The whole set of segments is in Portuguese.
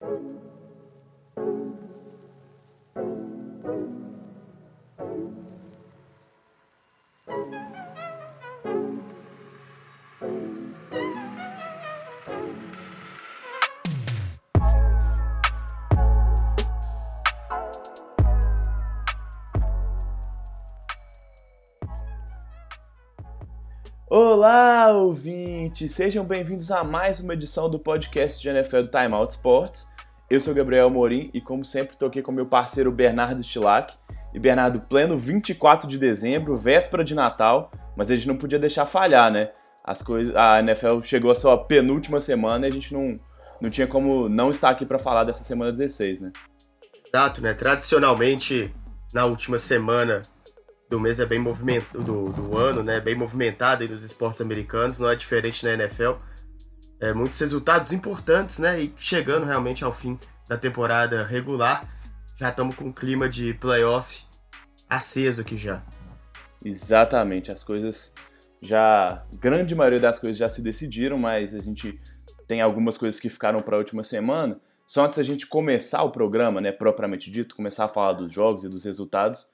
Thank you. Olá, ouvintes! Sejam bem-vindos a mais uma edição do podcast de NFL do Time Out Sports. Eu sou Gabriel Morim e, como sempre, estou aqui com meu parceiro Bernardo Stilac. E, Bernardo, pleno 24 de dezembro, véspera de Natal, mas a gente não podia deixar falhar, né? As coisas, a NFL chegou à sua penúltima semana e a gente não, não tinha como não estar aqui para falar dessa semana 16, né? Exato, né? Tradicionalmente, na última semana do mês é bem movimentado, do, do ano, né? Bem movimentado aí nos esportes americanos, não é diferente na NFL. É, muitos resultados importantes, né? E chegando realmente ao fim da temporada regular, já estamos com um clima de playoff aceso aqui já. Exatamente, as coisas já. Grande maioria das coisas já se decidiram, mas a gente tem algumas coisas que ficaram para a última semana. Só antes da gente começar o programa, né, propriamente dito, começar a falar dos jogos e dos resultados,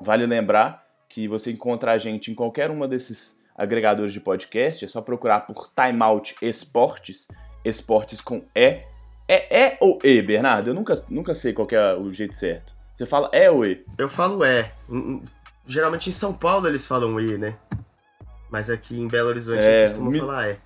Vale lembrar que você encontra a gente em qualquer uma desses agregadores de podcast, é só procurar por Timeout Esportes, esportes com E. É E ou E, Bernardo? Eu nunca, nunca sei qual é o jeito certo. Você fala E ou E? Eu falo E. Geralmente em São Paulo eles falam E, né? Mas aqui em Belo Horizonte é, costumam mi... falar E.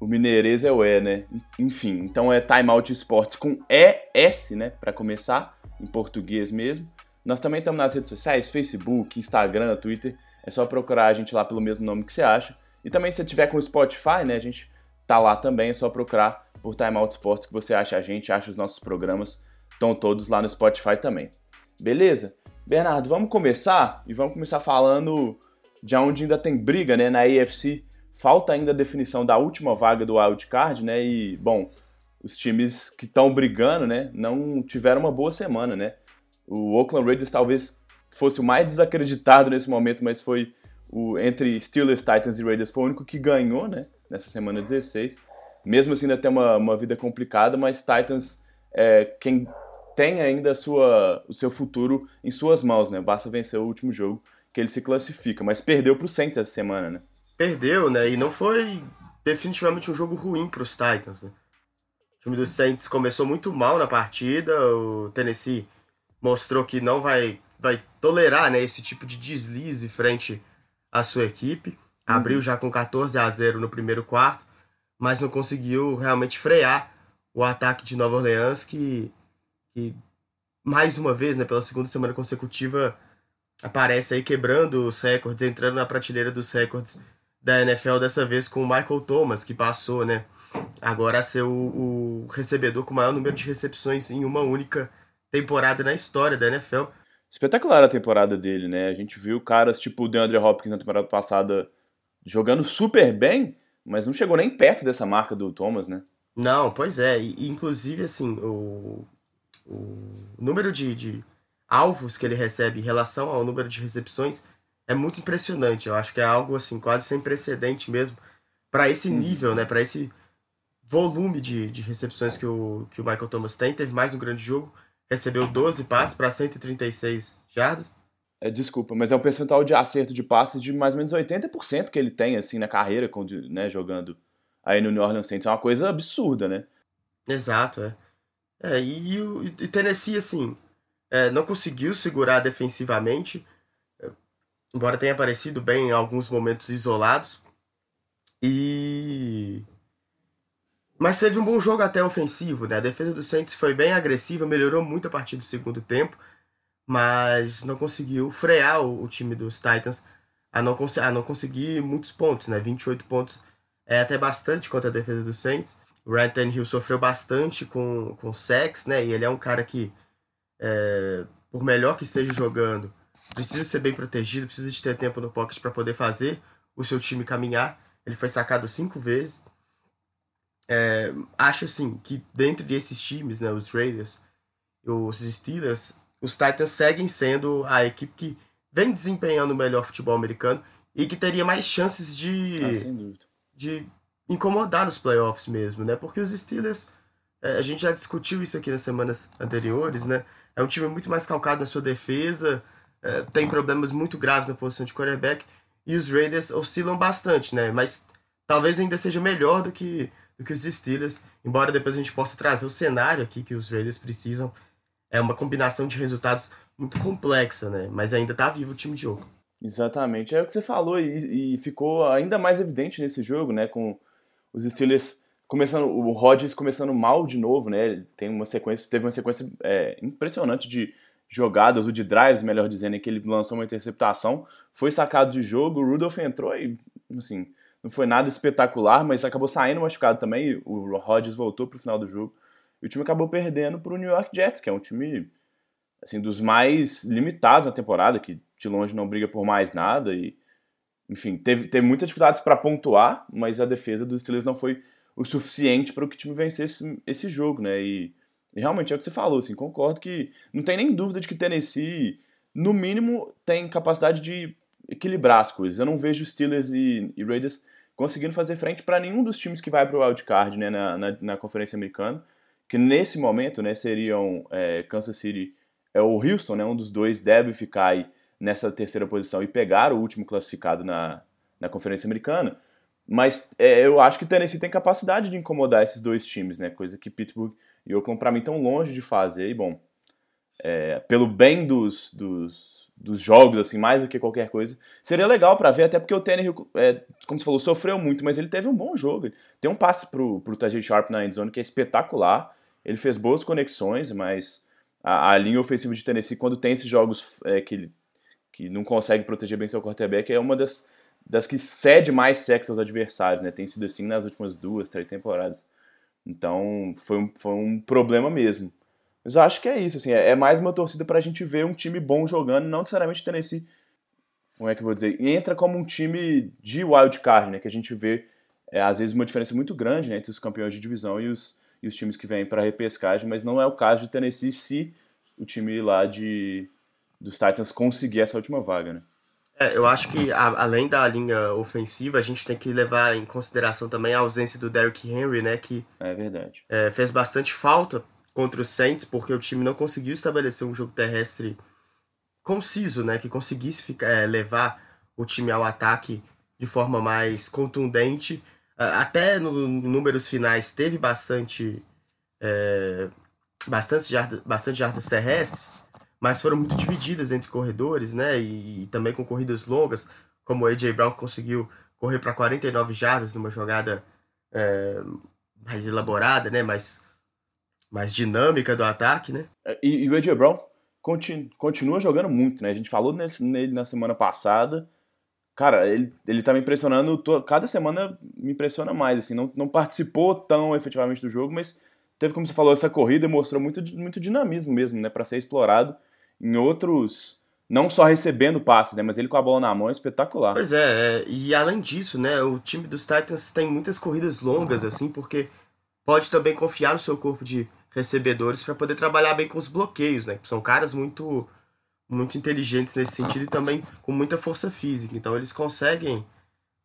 O mineirês é o E, né? Enfim, então é Timeout Esportes com ES, né? Para começar, em português mesmo. Nós também estamos nas redes sociais, Facebook, Instagram, Twitter. É só procurar a gente lá pelo mesmo nome que você acha. E também se você tiver com o Spotify, né, a gente tá lá também, é só procurar por Time Out Sports que você acha a gente, acha os nossos programas. Estão todos lá no Spotify também. Beleza? Bernardo, vamos começar e vamos começar falando de onde ainda tem briga, né, na AFC. Falta ainda a definição da última vaga do wild card, né? E bom, os times que estão brigando, né, não tiveram uma boa semana, né? O Oakland Raiders talvez fosse o mais desacreditado nesse momento, mas foi o entre Steelers, Titans e Raiders foi o único que ganhou, né? Nessa semana 16. Mesmo assim, ainda tem uma, uma vida complicada, mas Titans é quem tem ainda sua, o seu futuro em suas mãos, né? Basta vencer o último jogo que ele se classifica, mas perdeu para o Saints essa semana, né? Perdeu, né? E não foi definitivamente um jogo ruim para os Titans, né? O time dos Saints começou muito mal na partida, o Tennessee mostrou que não vai, vai tolerar né, esse tipo de deslize frente à sua equipe. Uhum. Abriu já com 14 a 0 no primeiro quarto, mas não conseguiu realmente frear o ataque de Nova Orleans, que, que mais uma vez, né, pela segunda semana consecutiva, aparece aí quebrando os recordes, entrando na prateleira dos recordes da NFL, dessa vez com o Michael Thomas, que passou né, agora a ser o, o recebedor com o maior número de recepções em uma única temporada na história da NFL. Espetacular a temporada dele, né? A gente viu caras tipo o DeAndre Hopkins na temporada passada jogando super bem, mas não chegou nem perto dessa marca do Thomas, né? Não, pois é. E, inclusive, assim, o, o número de, de alvos que ele recebe em relação ao número de recepções é muito impressionante. Eu acho que é algo, assim, quase sem precedente mesmo para esse uhum. nível, né? Para esse volume de, de recepções que o, que o Michael Thomas tem. Teve mais um grande jogo recebeu 12 passes para 136 jardas. É, desculpa, mas é um percentual de acerto de passes de mais ou menos 80% que ele tem assim na carreira, né, jogando aí no New Orleans Saints. É uma coisa absurda, né? Exato, é. é e, o Tennessee, assim, é, não conseguiu segurar defensivamente, é, embora tenha aparecido bem em alguns momentos isolados. E mas teve um bom jogo até ofensivo, né? A defesa do Saints foi bem agressiva, melhorou muito a partir do segundo tempo, mas não conseguiu frear o, o time dos Titans a não, a não conseguir muitos pontos, né? 28 pontos é até bastante contra a defesa do Saints. O Ryan Hill sofreu bastante com, com sex, né? E ele é um cara que, é, por melhor que esteja jogando, precisa ser bem protegido, precisa de ter tempo no pocket para poder fazer o seu time caminhar. Ele foi sacado cinco vezes. É, acho assim que dentro desses times, né, os Raiders, os Steelers, os Titans seguem sendo a equipe que vem desempenhando o melhor futebol americano e que teria mais chances de, ah, de incomodar nos playoffs mesmo, né? Porque os Steelers é, a gente já discutiu isso aqui nas semanas anteriores, né? É um time muito mais calcado na sua defesa, é, tem problemas muito graves na posição de quarterback, e os Raiders oscilam bastante, né? Mas talvez ainda seja melhor do que, do que os Steelers, embora depois a gente possa trazer o cenário aqui que os Raiders precisam. É uma combinação de resultados muito complexa, né? Mas ainda tá vivo o time de Oakland. Exatamente, é o que você falou e, e ficou ainda mais evidente nesse jogo, né? Com os Steelers começando, o Rodgers começando mal de novo, né? Tem uma sequência, teve uma sequência é, impressionante de jogadas, ou de drives, melhor dizendo, em que ele lançou uma interceptação, foi sacado de jogo, o Rudolph entrou e, assim, não foi nada espetacular, mas acabou saindo machucado também, o Rodgers voltou para o final do jogo, e o time acabou perdendo para o New York Jets, que é um time, assim, dos mais limitados na temporada, que de longe não briga por mais nada e, enfim, teve, teve muitas dificuldades para pontuar, mas a defesa dos Steelers não foi o suficiente para o time vencesse esse jogo, né? E, e, realmente é o que você falou, assim, concordo que não tem nem dúvida de que Tennessee, no mínimo, tem capacidade de equilibrar as coisas. Eu não vejo Steelers e, e Raiders conseguindo fazer frente para nenhum dos times que vai para o wildcard né, na, na, na, Conferência Americana, que nesse momento né, seriam é, Kansas City é, ou Houston, né, um dos dois deve ficar aí nessa terceira posição e pegar o último classificado na, na Conferência Americana. Mas é, eu acho que Tennessee tem capacidade de incomodar esses dois times, né? Coisa que Pittsburgh e Oakland, para mim, estão longe de fazer. E, bom, é, pelo bem dos, dos, dos, jogos, assim, mais do que qualquer coisa, seria legal para ver, até porque o Tennessee, é, como você falou, sofreu muito, mas ele teve um bom jogo. Tem um passe pro, pro Tajay Sharp na endzone que é espetacular. Ele fez boas conexões, mas a, a linha ofensiva de Tennessee, quando tem esses jogos é, que, que não consegue proteger bem seu quarterback, é uma das das que cede mais sexo aos adversários, né? Tem sido assim nas últimas duas, três temporadas. Então foi um, foi um problema mesmo. Mas eu acho que é isso, assim, é, é mais uma torcida para a gente ver um time bom jogando, não necessariamente Tennessee, como é que eu vou dizer, entra como um time de wild card, né? Que a gente vê, é, às vezes, uma diferença muito grande né, entre os campeões de divisão e os, e os times que vêm para repescagem, mas não é o caso de Tennessee se o time lá de, dos Titans conseguir essa última vaga, né? É, eu acho que a, além da linha ofensiva, a gente tem que levar em consideração também a ausência do Derrick Henry, né? Que é verdade. É, fez bastante falta contra o Saints, porque o time não conseguiu estabelecer um jogo terrestre conciso, né? Que conseguisse ficar, é, levar o time ao ataque de forma mais contundente. Até nos no números finais teve bastante, é, bastante, jardas, bastante jardas terrestres, mas foram muito divididas entre corredores, né? E, e também com corridas longas, como o AJ Brown conseguiu correr para 49 jardas numa jogada é, mais elaborada, né? Mais, mais dinâmica do ataque, né? É, e, e o AJ Brown continua, continua jogando muito, né? A gente falou nele, nele na semana passada. Cara, ele, ele tá me impressionando, tô, cada semana me impressiona mais, assim, não, não participou tão efetivamente do jogo, mas teve, como você falou, essa corrida e mostrou muito, muito dinamismo mesmo, né, para ser explorado em outros, não só recebendo passes, né, mas ele com a bola na mão é espetacular. Pois é, é, e além disso, né, o time dos Titans tem muitas corridas longas, assim, porque pode também confiar no seu corpo de recebedores para poder trabalhar bem com os bloqueios, né, são caras muito muito inteligentes nesse sentido e também com muita força física, então eles conseguem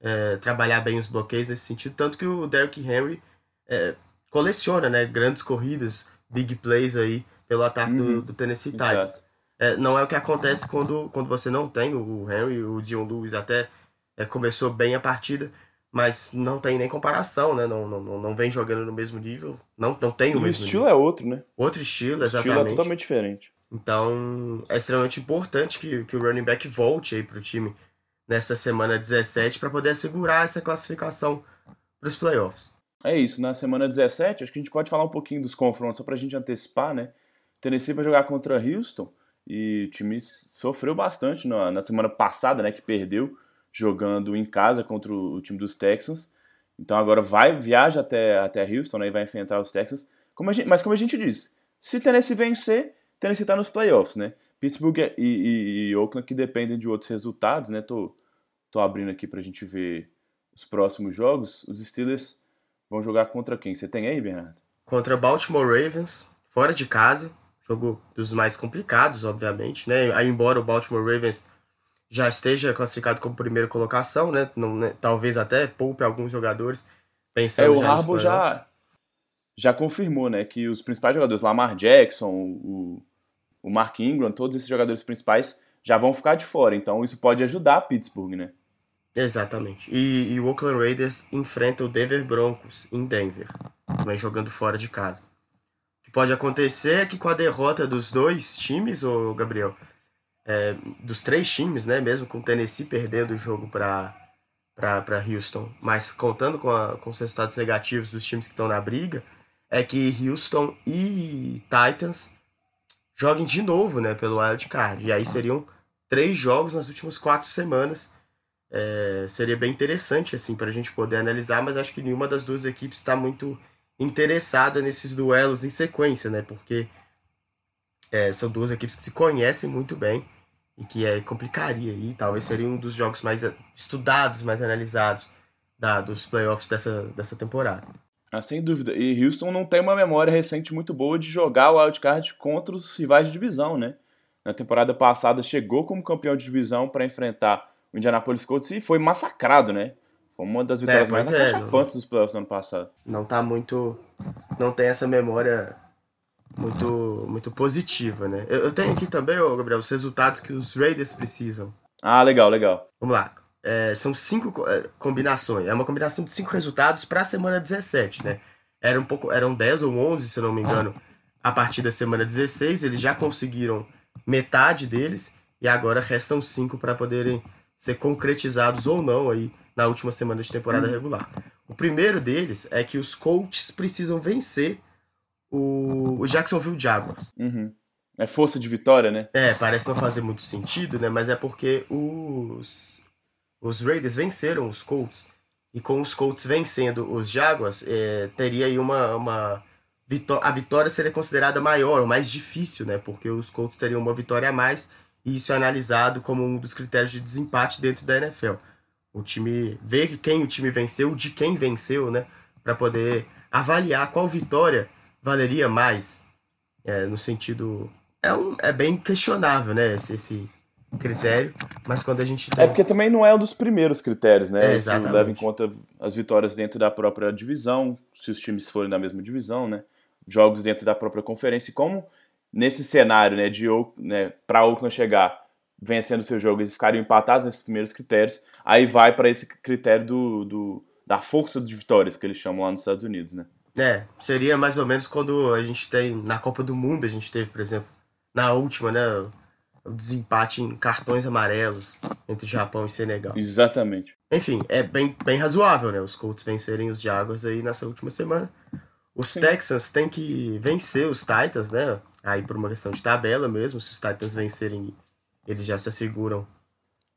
é, trabalhar bem os bloqueios nesse sentido, tanto que o Derrick Henry é, coleciona, né, grandes corridas, big plays aí pelo ataque uhum. do, do, Tennessee Titans. É, não é o que acontece quando, quando você não tem o Henry, o Dion Lewis até é, começou bem a partida, mas não tem nem comparação, né? Não, não, não vem jogando no mesmo nível, não, não tem o, o mesmo estilo nível. é outro, né? Outro estilo, exatamente. O estilo é totalmente diferente. Então, é extremamente importante que, que o running back volte aí pro time nessa semana 17 para poder assegurar essa classificação para os playoffs. É isso, na semana 17, acho que a gente pode falar um pouquinho dos confrontos, só para a gente antecipar, né? Tennessee vai jogar contra Houston, e o time sofreu bastante na, na semana passada, né, que perdeu jogando em casa contra o, o, time dos Texans. Então agora vai, viaja até, até Houston né, e vai enfrentar os Texans. Como gente, mas como a gente disse, se Tennessee vencer, Tennessee está nos playoffs, né? Pittsburgh e, e, e, Oakland que dependem de outros resultados, né? Tô, tô abrindo aqui para a gente ver os próximos jogos. Os Steelers vão jogar contra quem? Você tem aí, Bernardo? Contra Baltimore Ravens, fora de casa jogo dos mais complicados, obviamente, né? Aí, embora o Baltimore Ravens já esteja classificado como primeira colocação, né? Não, né? Talvez até poupe alguns jogadores pensando é, o já Harbaugh já já confirmou, né, que os principais jogadores, Lamar Jackson, o, o Mark Ingram, todos esses jogadores principais já vão ficar de fora. Então isso pode ajudar a Pittsburgh, né? Exatamente. E, e o Oakland Raiders enfrenta o Denver Broncos em Denver, também jogando fora de casa. O que pode acontecer é que com a derrota dos dois times, o Gabriel, é, dos três times, né, mesmo com o Tennessee perdendo o jogo para para Houston, mas contando com, a, com os resultados negativos dos times que estão na briga, é que Houston e Titans joguem de novo, né, pelo wild card. E aí seriam três jogos nas últimas quatro semanas. É, seria bem interessante assim para a gente poder analisar, mas acho que nenhuma das duas equipes está muito interessada nesses duelos em sequência, né? Porque é, são duas equipes que se conhecem muito bem e que é, complicaria e talvez seria um dos jogos mais estudados, mais analisados da, dos playoffs dessa, dessa temporada. Ah, sem dúvida. E Houston não tem uma memória recente muito boa de jogar o wildcard contra os rivais de divisão, né? Na temporada passada chegou como campeão de divisão para enfrentar o Indianapolis Colts e foi massacrado, né? Foi uma das vitórias é, mais é, acachapantes dos playoffs do ano passado. Não tá muito. Não tem essa memória muito, muito positiva, né? Eu, eu tenho aqui também, ô Gabriel, os resultados que os Raiders precisam. Ah, legal, legal. Vamos lá. É, são cinco é, combinações. É uma combinação de cinco resultados para a semana 17, né? Era um pouco, eram 10 ou 11, se eu não me engano, a partir da semana 16. Eles já conseguiram metade deles e agora restam cinco para poderem ser concretizados ou não aí na última semana de temporada uhum. regular. O primeiro deles é que os Colts precisam vencer o, o Jacksonville Jaguars. Uhum. É força de vitória, né? É, parece não fazer muito sentido, né? Mas é porque os os Raiders venceram os Colts. E com os Colts vencendo os Jaguars, é, teria aí uma, uma a vitória seria considerada maior, mais difícil, né? Porque os Colts teriam uma vitória a mais e isso é analisado como um dos critérios de desempate dentro da NFL. O time vê quem o time venceu, de quem venceu, né? Para poder avaliar qual vitória valeria mais. É, no sentido. É, um, é bem questionável, né? Esse, esse, critério, mas quando a gente tem... É porque também não é um dos primeiros critérios, né? É. Isso leva em conta as vitórias dentro da própria divisão, se os times forem da mesma divisão, né? Jogos dentro da própria conferência. E como nesse cenário, né, de né, para Oakland chegar vencendo seu jogo, eles ficariam empatados nesses primeiros critérios, aí vai para esse critério do, do, da força de vitórias que eles chamam lá nos Estados Unidos, né? É, seria mais ou menos quando a gente tem na Copa do Mundo, a gente teve, por exemplo, na última, né, o desempate em cartões amarelos entre Japão e Senegal. Exatamente. Enfim, é bem, bem razoável, né? Os Colts vencerem os Jaguars aí nessa última semana. Os Sim. Texans têm que vencer os Titans, né? Aí por uma questão de tabela mesmo, se os Titans vencerem, eles já se asseguram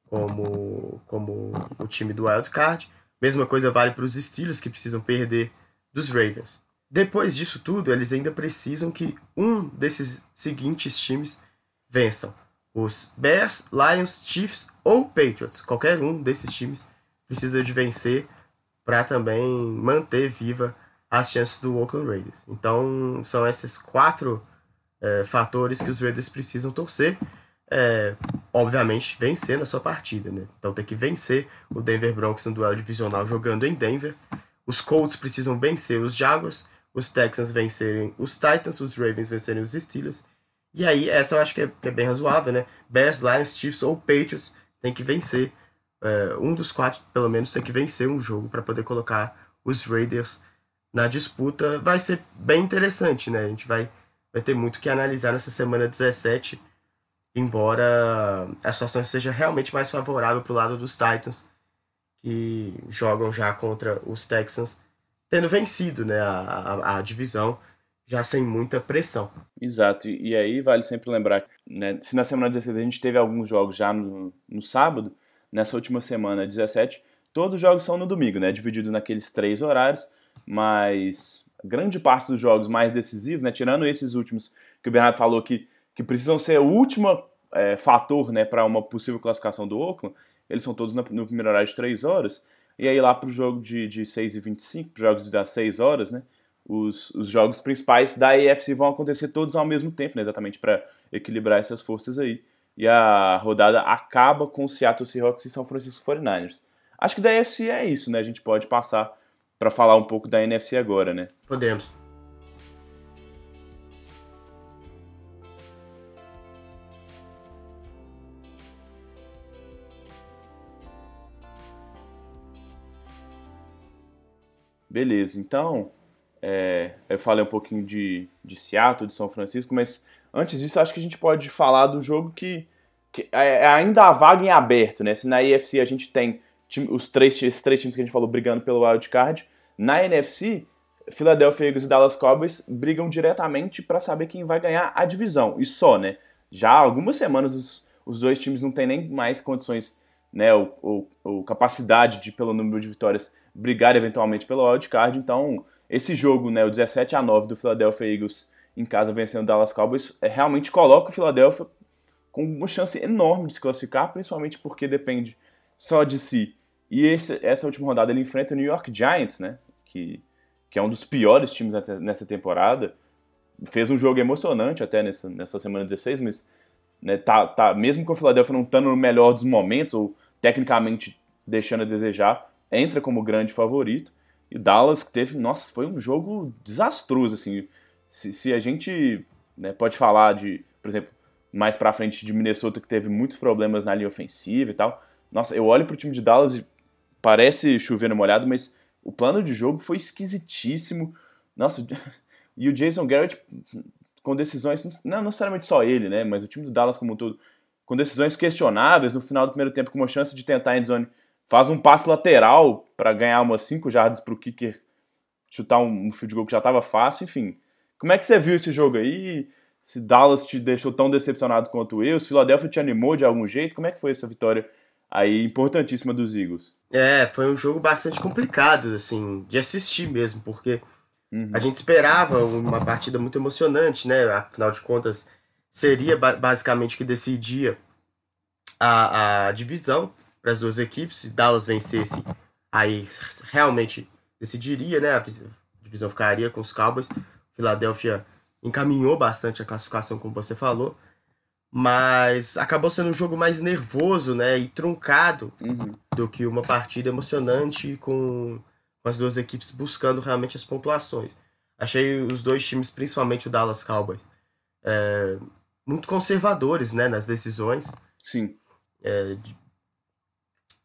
como, como o time do Wild Card. Mesma coisa vale para os Steelers, que precisam perder dos Ravens. Depois disso tudo, eles ainda precisam que um desses seguintes times vençam os Bears, Lions, Chiefs ou Patriots. Qualquer um desses times precisa de vencer para também manter viva as chances do Oakland Raiders. Então são esses quatro é, fatores que os Raiders precisam torcer. É, obviamente vencer na sua partida, né? Então tem que vencer o Denver Broncos no duelo divisional jogando em Denver. Os Colts precisam vencer os Jaguars, os Texans vencerem os Titans, os Ravens vencerem os Steelers e aí, essa eu acho que é, que é bem razoável, né? Bears, Lions, Chiefs ou Patriots tem que vencer. É, um dos quatro, pelo menos, tem que vencer um jogo para poder colocar os Raiders na disputa. Vai ser bem interessante, né? A gente vai, vai ter muito que analisar nessa semana 17, embora a situação seja realmente mais favorável para o lado dos Titans, que jogam já contra os Texans, tendo vencido né, a, a, a divisão já sem muita pressão. Exato, e, e aí vale sempre lembrar, né, se na semana 16 a gente teve alguns jogos já no, no sábado, nessa última semana 17, todos os jogos são no domingo, né, dividido naqueles três horários, mas grande parte dos jogos mais decisivos, né, tirando esses últimos que o Bernardo falou que, que precisam ser o último é, fator né, para uma possível classificação do Oakland, eles são todos no, primeiro horário de 3 horas, e aí lá para o jogo de, de 6 e 25, para jogos das 6 horas, né, os, os jogos principais da AFC vão acontecer todos ao mesmo tempo, né, exatamente para equilibrar essas forças aí. E a rodada acaba com o Seattle Seahawks e São Francisco 49ers. Acho que da AFC é isso, né? A gente pode passar para falar um pouco da NFC agora, né? Podemos. Beleza, então é, eu falei um pouquinho de, de Seattle, de São Francisco, mas antes disso acho que a gente pode falar do jogo que, que é, é ainda a vaga em aberto, né? Se na IFC a gente tem time, os três, esses três times que a gente falou brigando pelo wild card, na NFC Philadelphia Eagles e Dallas Cowboys brigam diretamente para saber quem vai ganhar a divisão. E só, né? Já há algumas semanas os, os dois times não têm nem mais condições, né, ou, ou, ou, capacidade de, pelo número de vitórias, brigar eventualmente pelo wildcard. Então, esse jogo, né, o 17 a 9 do Philadelphia Eagles em casa vencendo o Dallas Cowboys, é, realmente coloca o Philadelphia com uma chance enorme de se classificar, principalmente porque depende só de si. E esse, essa última rodada ele enfrenta o New York Giants, né, que, que é um dos piores times nessa temporada. Fez um jogo emocionante até nessa, nessa semana 16, mas né, tá, tá, mesmo com o Philadelphia não estando no melhor dos momentos, ou tecnicamente deixando a desejar, entra como grande favorito. E Dallas que teve, nossa, foi um jogo desastroso, assim. Se, se a gente né, pode falar de, por exemplo, mais pra frente de Minnesota que teve muitos problemas na linha ofensiva e tal. Nossa, eu olho pro time de Dallas e parece chover no molhado, mas o plano de jogo foi esquisitíssimo. Nossa, e o Jason Garrett com decisões, não necessariamente só ele, né, mas o time do Dallas como um todo, com decisões questionáveis no final do primeiro tempo, com uma chance de tentar endzone, faz um passe lateral para ganhar umas 5 jardas para o kicker chutar um, um field goal que já estava fácil, enfim. Como é que você viu esse jogo aí? Se Dallas te deixou tão decepcionado quanto eu, se Philadelphia te animou de algum jeito, como é que foi essa vitória aí importantíssima dos Eagles? É, foi um jogo bastante complicado, assim, de assistir mesmo, porque Uhum. A gente esperava uma partida muito emocionante, né? Afinal de contas, seria basicamente o que decidia a, a divisão para as duas equipes. Se Dallas vencesse, aí realmente decidiria, né? A divisão ficaria com os Cowboys. Filadélfia encaminhou bastante a classificação, como você falou. Mas acabou sendo um jogo mais nervoso, né? E truncado uhum. do que uma partida emocionante com as duas equipes buscando realmente as pontuações. Achei os dois times, principalmente o Dallas Cowboys, é, muito conservadores né, nas decisões. Sim. É,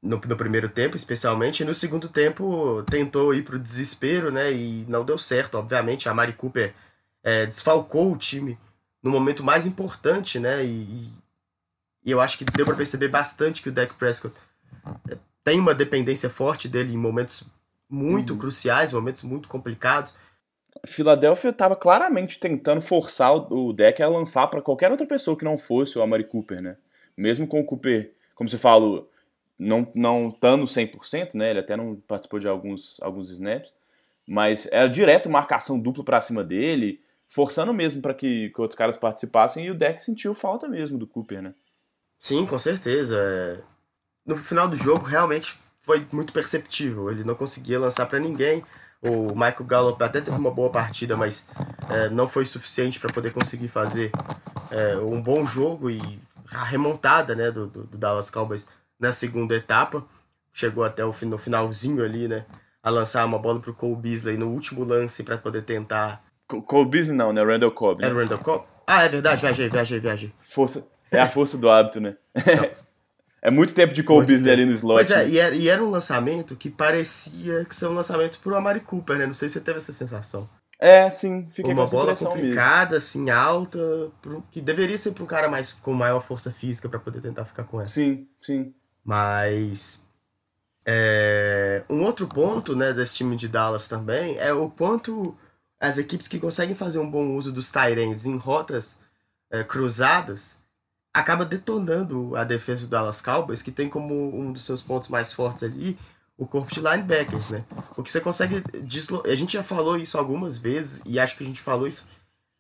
no, no, primeiro tempo, especialmente. E no segundo tempo, tentou ir para o desespero, né? E não deu certo, obviamente. A Mari Cooper é, desfalcou o time no momento mais importante, né? E, e eu acho que deu para perceber bastante que o Dak Prescott é, tem uma dependência forte dele em momentos muito uhum. cruciais, momentos muito complicados. Filadélfia estava claramente tentando forçar o deck a lançar para qualquer outra pessoa que não fosse o Amari Cooper, né? Mesmo com o Cooper, como você falou, não não estando 100%, né? Ele até não participou de alguns alguns snaps, mas era direto marcação dupla para cima dele, forçando mesmo para que, que outros caras participassem e o deck sentiu falta mesmo do Cooper, né? Sim, com certeza. É, no final do jogo, realmente foi muito perceptível. Ele não conseguia lançar para ninguém. O Michael Gallup até teve uma boa partida, mas é, não foi suficiente para poder conseguir fazer é, um bom jogo e a remontada né, do, do, Dallas Cowboys na segunda etapa. Chegou até o no finalzinho ali, né? A lançar uma bola para o Cole Beasley no último lance para poder tentar. Cole Beasley não, né? Randall Cobb. Né? É Randall Cobb? Ah, é verdade, viajei, viajei, viajei. Força. É a força do hábito, né? É muito tempo de Cole Beasley ali no slot. Pois é, né? e era, e era, um lançamento que parecia que ser um lançamento pro Amari Cooper, né? Não sei se você teve essa sensação. É, sim, fiquei Uma bola complicada, mesmo. assim, alta, que deveria ser para um cara mais com maior força física para poder tentar ficar com ela. Sim, sim. Mas é, um outro ponto, né, desse time de Dallas também é o quanto as equipes que conseguem fazer um bom uso dos Tyrants em rotas é, cruzadas acaba detonando a defesa do Dallas Cowboys, que tem como um dos seus pontos mais fortes ali o corpo de linebackers, né? Porque você consegue deslocar. A gente já falou isso algumas vezes, e acho que a gente falou isso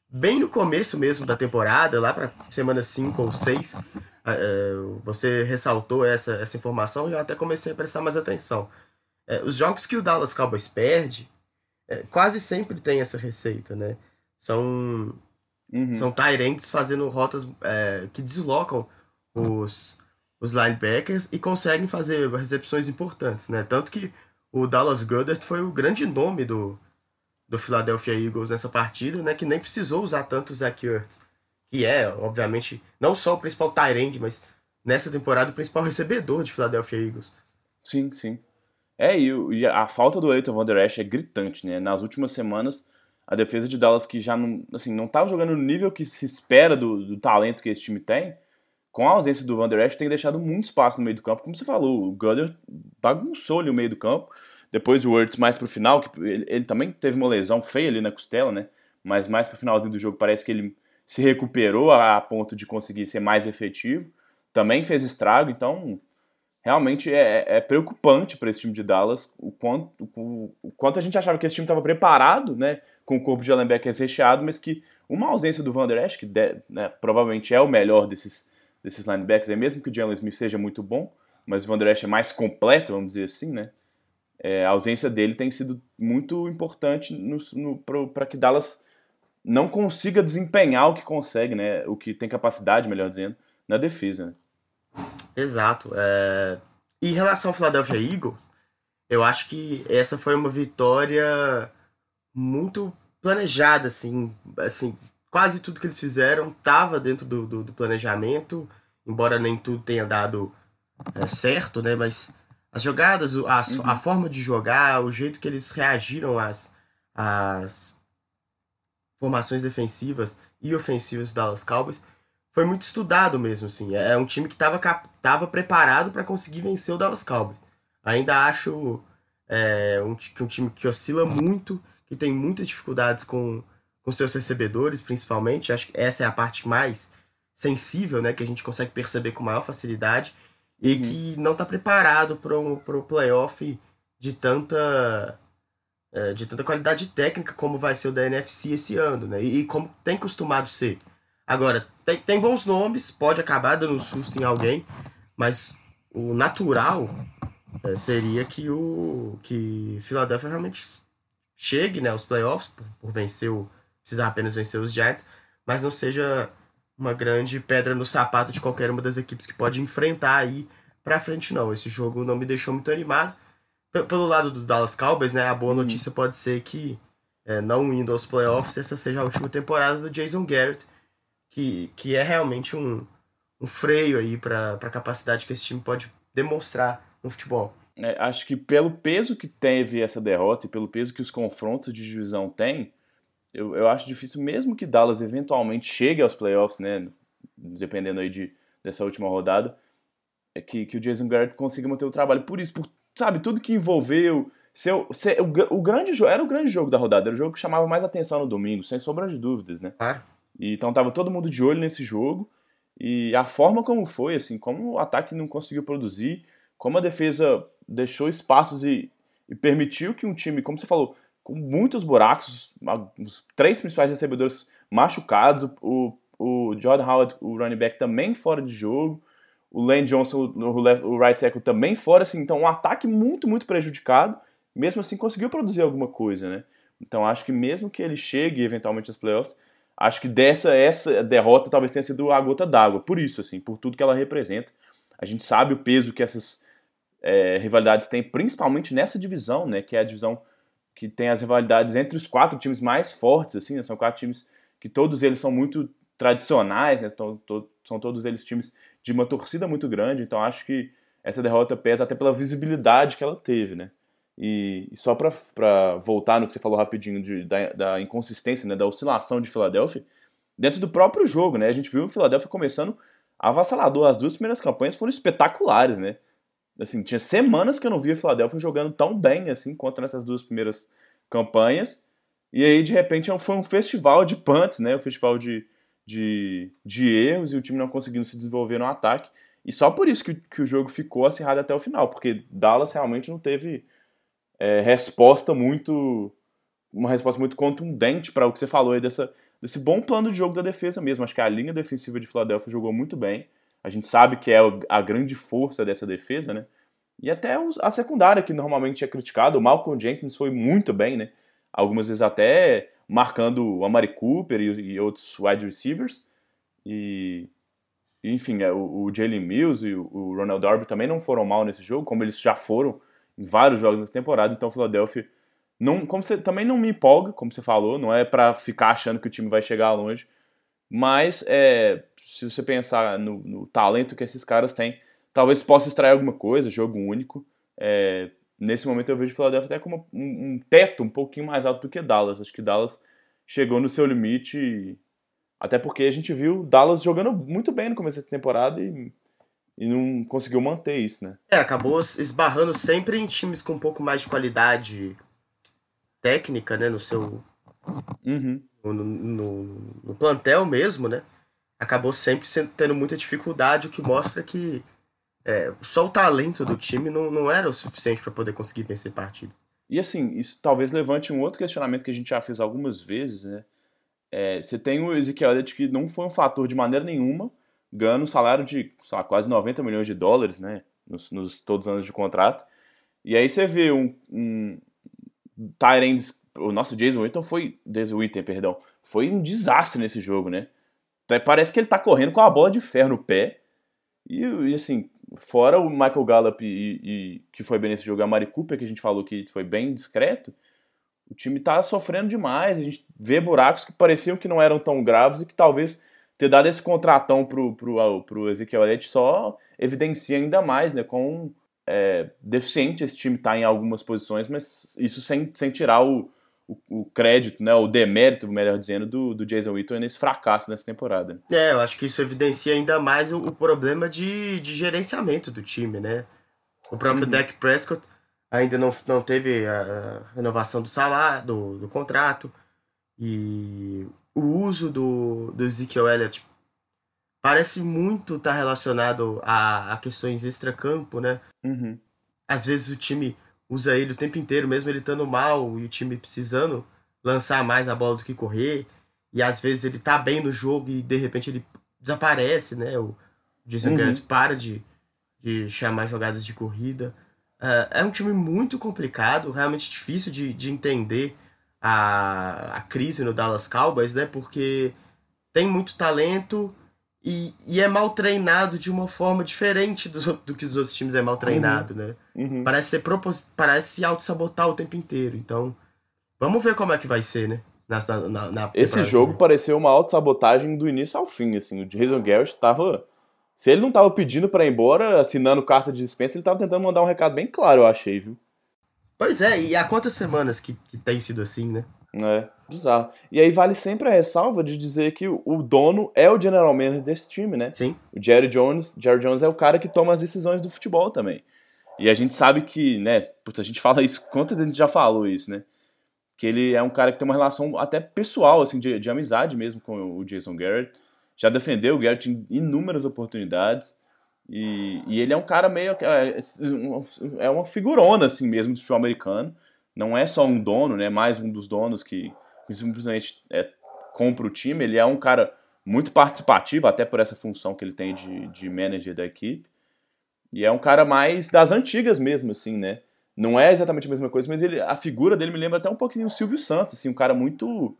bem no começo mesmo da temporada, lá para semana 5 ou 6. É, você ressaltou essa, essa informação e eu até comecei a prestar mais atenção. É, os jogos que o Dallas Cowboys perde, é, quase sempre tem essa receita, né? São Uhum. São Tyrants fazendo rotas é, que deslocam os, os linebackers e conseguem fazer recepções importantes, né? Tanto que o Dallas Goddard foi o grande nome do, do Philadelphia Eagles nessa partida, né? Que nem precisou usar tanto o Zach Ertz, que é, obviamente, não só o principal Tyrant, mas nessa temporada o principal recebedor de Philadelphia Eagles. Sim, sim. É, e, e a falta do Elton Van Der Esch é gritante, né? Nas últimas semanas, a defesa de Dallas, que já não, assim, não jogando no nível que se espera do, do, talento que esse time tem, com a ausência do Van Der Esch, tem deixado muito espaço no meio do campo. Como você falou, o Goddard bagunçou ali o meio do campo. Depois o Wurtz mais pro final, que ele, ele, também teve uma lesão feia ali na costela, né? Mas mais pro finalzinho do jogo parece que ele se recuperou a, a ponto de conseguir ser mais efetivo. Também fez estrago, então realmente é, é preocupante para esse time de Dallas o quanto, o, o, quanto a gente achava que esse time estava preparado, né? Com o corpo de linebackers recheado, mas que uma ausência do Van Der Esch, que de, né, provavelmente é o melhor desses, desses linebackers, é mesmo que o Jalen Smith seja muito bom, mas o Van Der Esch é mais completo, vamos dizer assim, né? É, a ausência dele tem sido muito importante para que Dallas não consiga desempenhar o que consegue, né? O que tem capacidade, melhor dizendo, na defesa. Né? Exato. É... Em relação ao Philadelphia Eagle, eu acho que essa foi uma vitória muito planejada, assim, assim quase tudo que eles fizeram estava dentro do, do, do, planejamento, embora nem tudo tenha dado é, certo, né? Mas as jogadas, a, uhum. a forma de jogar, o jeito que eles reagiram às, às formações defensivas e ofensivas do Dallas Cowboys foi muito estudado mesmo, assim. É, é um time que estava tava preparado para conseguir vencer o Dallas Cowboys. Ainda acho é, um, um time que oscila muito, que tem muitas dificuldades com, com seus recebedores, principalmente. Acho que essa é a parte mais sensível, né? Que a gente consegue perceber com maior facilidade. E uhum. que não está preparado para um, o playoff de tanta é, de tanta qualidade técnica como vai ser o da NFC esse ano, né? E, e como tem costumado ser. Agora, tem, tem bons nomes, pode acabar dando um susto em alguém, mas o natural é, seria que o que Philadelphia realmente chegue né, aos playoffs por, por vencer o, precisar apenas vencer os Giants, mas não seja uma grande pedra no sapato de qualquer uma das equipes que pode enfrentar aí pra frente não. Esse jogo não me deixou muito animado. Pelo lado do Dallas Cowboys, né, a boa uhum. notícia pode ser que é, não indo aos playoffs, essa seja a última temporada do Jason Garrett, que, que é realmente um, um freio aí para a capacidade que esse time pode demonstrar no futebol. É, acho que pelo peso que teve essa derrota e pelo peso que os confrontos de divisão têm, eu, eu acho difícil mesmo que Dallas eventualmente chegue aos playoffs, né, dependendo aí de, dessa última rodada, é que, que o Jason Garrett consiga manter o trabalho. Por isso, por, sabe, tudo que envolveu... Seu, o, o grande jogo era o grande jogo da rodada, era o jogo que chamava mais atenção no domingo, sem sombra de dúvidas, né? Claro. E, então tava todo mundo de olho nesse jogo. E a forma como foi, assim, como o ataque não conseguiu produzir, como a defesa deixou espaços e, e permitiu que um time, como você falou, com muitos buracos, os três principais recebedores machucados, o, o Jordan Howard, o running back, também fora de jogo, o Lane Johnson, o, right tackle, também fora, assim, então um ataque muito, muito prejudicado, mesmo assim conseguiu produzir alguma coisa, né? Então acho que mesmo que ele chegue eventualmente aos playoffs, acho que dessa essa derrota talvez tenha sido a gota d'água, por isso, assim, por tudo que ela representa. A gente sabe o peso que essas é, rivalidades têm, principalmente nessa divisão, né, que é a divisão que tem as rivalidades entre os quatro times mais fortes, assim, né, são quatro times que todos eles são muito tradicionais, né, são todos eles times de uma torcida muito grande, então acho que essa derrota pesa até pela visibilidade que ela teve, né. E, e só para voltar no que você falou rapidinho de, da, da, inconsistência, né, da oscilação de Filadélfia, dentro do próprio jogo, né, a gente viu o Filadélfia começando avassalador. As duas primeiras campanhas foram espetaculares, né? Assim, tinha semanas que eu não via o Filadélfia jogando tão bem assim quanto nessas duas primeiras campanhas. E aí, de repente, é foi um festival de punts, né? Um festival de, de, de erros e o time não conseguindo se desenvolver no ataque. E só por isso que, que o jogo ficou acirrado até o final, porque Dallas realmente não teve é, resposta muito. Uma resposta muito contundente para o que você falou aí dessa, desse bom plano de jogo da defesa mesmo. Acho que a linha defensiva de Philadelphia jogou muito bem. A gente sabe que é a grande força dessa defesa, né? E até a secundária, que normalmente é criticado. O Malcolm Jenkins foi muito bem, né? Algumas vezes até marcando o Amari Cooper e, e outros wide receivers. E, enfim, é, o, o Jalen Mills e o, o Ronald Darby também não foram mal nesse jogo, como eles já foram em vários jogos nessa temporada, então o Philadelphia não, como você também não me empolga, como você falou, não é para ficar achando que o time vai chegar longe, mas é, se você pensar no, no, talento que esses caras têm, talvez possa extrair alguma coisa, jogo único. É, nesse momento eu vejo o Philadelphia até como um, um, teto um pouquinho mais alto do que Dallas. Acho que Dallas chegou no seu limite, até porque a gente viu Dallas jogando muito bem no começo da temporada e, e não conseguiu manter isso, né? É, acabou esbarrando sempre em times com um pouco mais de qualidade técnica, né, no seu... Uhum. No, no, no plantel mesmo, né? Acabou sempre tendo muita dificuldade, o que mostra que é, só o talento do time não, não era o suficiente para poder conseguir vencer partidas. E assim, isso talvez levante um outro questionamento que a gente já fez algumas vezes, né? É, você tem o Ezequiel Elliott que não foi um fator de maneira nenhuma, ganhando um salário de lá, quase 90 milhões de dólares, né? Nos, nos, todos os anos de contrato. E aí você vê um, um o nosso Jason Witten foi, Jason Witten, perdão, foi um desastre nesse jogo, né? Parece que ele tá correndo com a bola de ferro no pé. E, e assim, fora o Michael Gallup e, e, que foi bem nesse jogo, a Mari Cooper, que a gente falou que foi bem discreto, o time tá sofrendo demais. A gente vê buracos que pareciam que não eram tão graves e que talvez ter dado esse contratão pro, pro, pro Ezequiel Elliott só evidencia ainda mais, né? Quão é, deficiente esse time tá em algumas posições, mas isso sem, sem tirar o, o, o, crédito, né, o demérito, melhor dizendo, do, do Jason Witten nesse fracasso nessa temporada. É, eu acho que isso evidencia ainda mais o, o problema de, de gerenciamento do time, né? O próprio uhum. Dak Prescott ainda não, não teve a renovação do salário, do, do contrato, e o uso do, do Ezekiel Elliott parece muito estar tá relacionado a, a questões extra-campo, né? Uhum. Às vezes o time usa ele o tempo inteiro, mesmo ele estando mal e o time precisando lançar mais a bola do que correr. E às vezes ele tá bem no jogo e de repente ele desaparece, né? O Jason uhum. Garrett para de, de chamar jogadas de corrida. Uh, é um time muito complicado, realmente difícil de, de entender a, a crise no Dallas Cowboys, né? Porque tem muito talento, e, e é mal treinado de uma forma diferente do, do que os outros times é mal treinado, uhum. né? Uhum. Parece ser propos... parece se auto-sabotar o tempo inteiro. Então, vamos ver como é que vai ser, né? Na, na, na Esse jogo pareceu uma auto-sabotagem do início ao fim, assim. O Jason Garrett tava... Se ele não tava pedindo para ir embora, assinando carta de dispensa, ele tava tentando mandar um recado bem claro, eu achei, viu? Pois é, e há quantas semanas que, que tem sido assim, né? É, bizarro. E aí vale sempre a ressalva de dizer que o dono é o general manager desse time, né? Sim. O Jerry Jones, Jerry Jones é o cara que toma as decisões do futebol também. E a gente sabe que, né, putz, a gente fala isso, quantas vezes a gente já falou isso, né? Que ele é um cara que tem uma relação até pessoal, assim, de, de amizade mesmo com o Jason Garrett. Já defendeu o Garrett em inúmeras oportunidades. E, e ele é um cara meio. É, é uma figurona, assim mesmo, do futebol americano não é só um dono, né? Mais um dos donos que, simplesmente é, compra o time. Ele é um cara muito participativo, até por essa função que ele tem de, de manager da equipe. E é um cara mais das antigas mesmo, assim, né? Não é exatamente a mesma coisa, mas ele, a figura dele me lembra até um pouquinho o Silvio Santos, assim, um cara muito,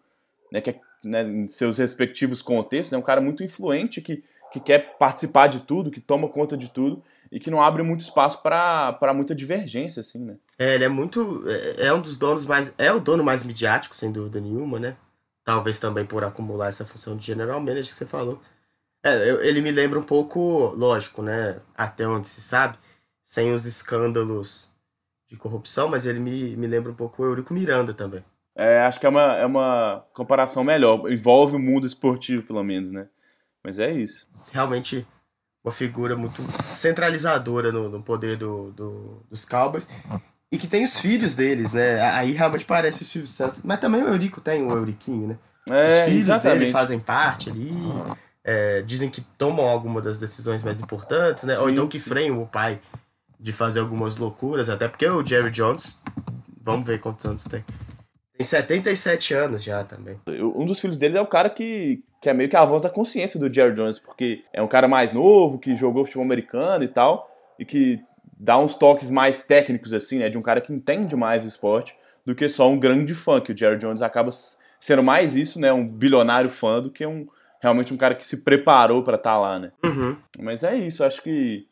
né, que é, né, em seus respectivos contextos, né, um cara muito influente que, que quer participar de tudo, que toma conta de tudo e que não abre muito espaço para muita divergência, assim, né? É, ele é muito. É, é um dos donos mais. É o dono mais midiático, sem dúvida nenhuma, né? Talvez também por acumular essa função de general manager que você falou. É, ele me lembra um pouco, lógico, né? Até onde se sabe, sem os escândalos de corrupção, mas ele me, me lembra um pouco o Eurico Miranda também. É, acho que é uma, é uma comparação melhor. Envolve o mundo esportivo, pelo menos, né? Mas é isso. Realmente uma figura muito centralizadora no, no poder do, do, dos Cowboys. E que tem os filhos deles, né? Aí realmente parece o Silvio Santos. Mas também o Eurico tem o Euriquinho, né? É, os filhos exatamente. dele fazem parte ali. É, dizem que tomam alguma das decisões mais importantes, né? Sim. Ou então que freiam o pai de fazer algumas loucuras, até porque o Jerry Jones, vamos ver quantos anos tem. Tem 77 anos já também. Um dos filhos dele é o cara que, que é meio que a voz da consciência do Jerry Jones, porque é um cara mais novo, que jogou futebol americano e tal, e que dá uns toques mais técnicos, assim, né, de um cara que entende mais o esporte do que só um grande fã, que o Jerry Jones acaba sendo mais isso, né, um bilionário fã do que um realmente um cara que se preparou para estar tá lá, né. Uhum. Mas é isso, acho que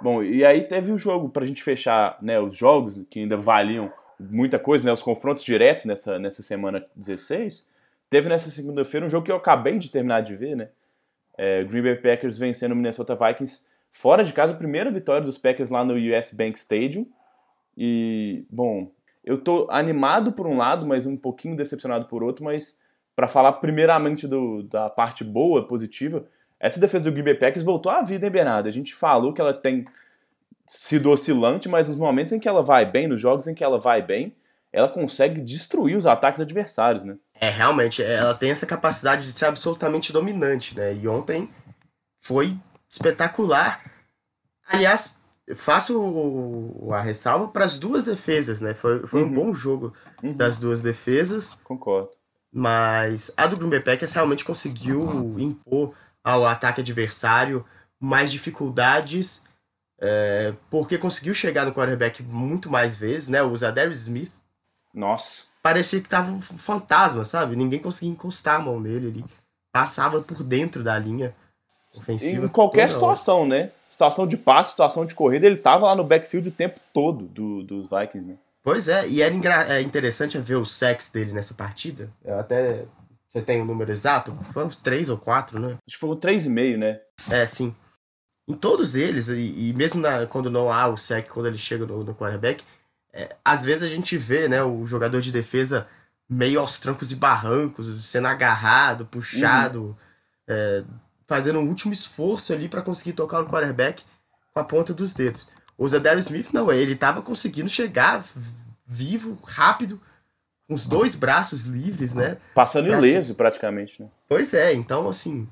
Bom, e aí teve o jogo pra gente fechar, né, os jogos que ainda valiam muita coisa, né, os confrontos diretos nessa, nessa semana 16. Teve nessa segunda-feira um jogo que eu acabei de terminar de ver, né? É, Green Bay Packers vencendo o Minnesota Vikings fora de casa, a primeira vitória dos Packers lá no US Bank Stadium. E, bom, eu tô animado por um lado, mas um pouquinho decepcionado por outro, mas para falar primeiramente do, da parte boa, positiva, essa defesa do Green Bay Packers voltou à vida, hein, Bernardo? A gente falou que ela tem sido oscilante, mas nos momentos em que ela vai bem, nos jogos em que ela vai bem, ela consegue destruir os ataques adversários, né? É, realmente, ela tem essa capacidade de ser absolutamente dominante, né? E ontem foi espetacular. Aliás, faço a ressalva para as duas defesas, né? Foi, foi uhum. um bom jogo uhum. das duas defesas. Concordo. Mas a do Green Bay Packers realmente conseguiu impor ao ataque adversário mais dificuldades, é, porque conseguiu chegar no quarterback muito mais vezes, né? O Zadarius Smith. Nossa. Parecia que tava um fantasma, sabe? Ninguém conseguia encostar a mão nele. Ele passava por dentro da linha ofensiva. Em qualquer situação, hora. né? Situação de passe, situação de corrida, ele tava lá no backfield o tempo todo do, dos Vikings, né? Pois é, e era é interessante ver o sex dele nessa partida. Eu até. Você tem o um número exato? Foram três ou quatro, né? Acho que foram três e meio, né? É, sim. Em todos eles, e, e mesmo na, quando não há o sec, quando ele chega no, no quarterback, é, às vezes a gente vê né, o jogador de defesa meio aos trancos e barrancos, sendo agarrado, puxado, uhum. é, fazendo um último esforço ali para conseguir tocar no quarterback com a ponta dos dedos. O Zadarius Smith não, ele estava conseguindo chegar vivo, rápido, com os dois braços livres, né? Passando ileso, praticamente, né? Pois é, então, assim,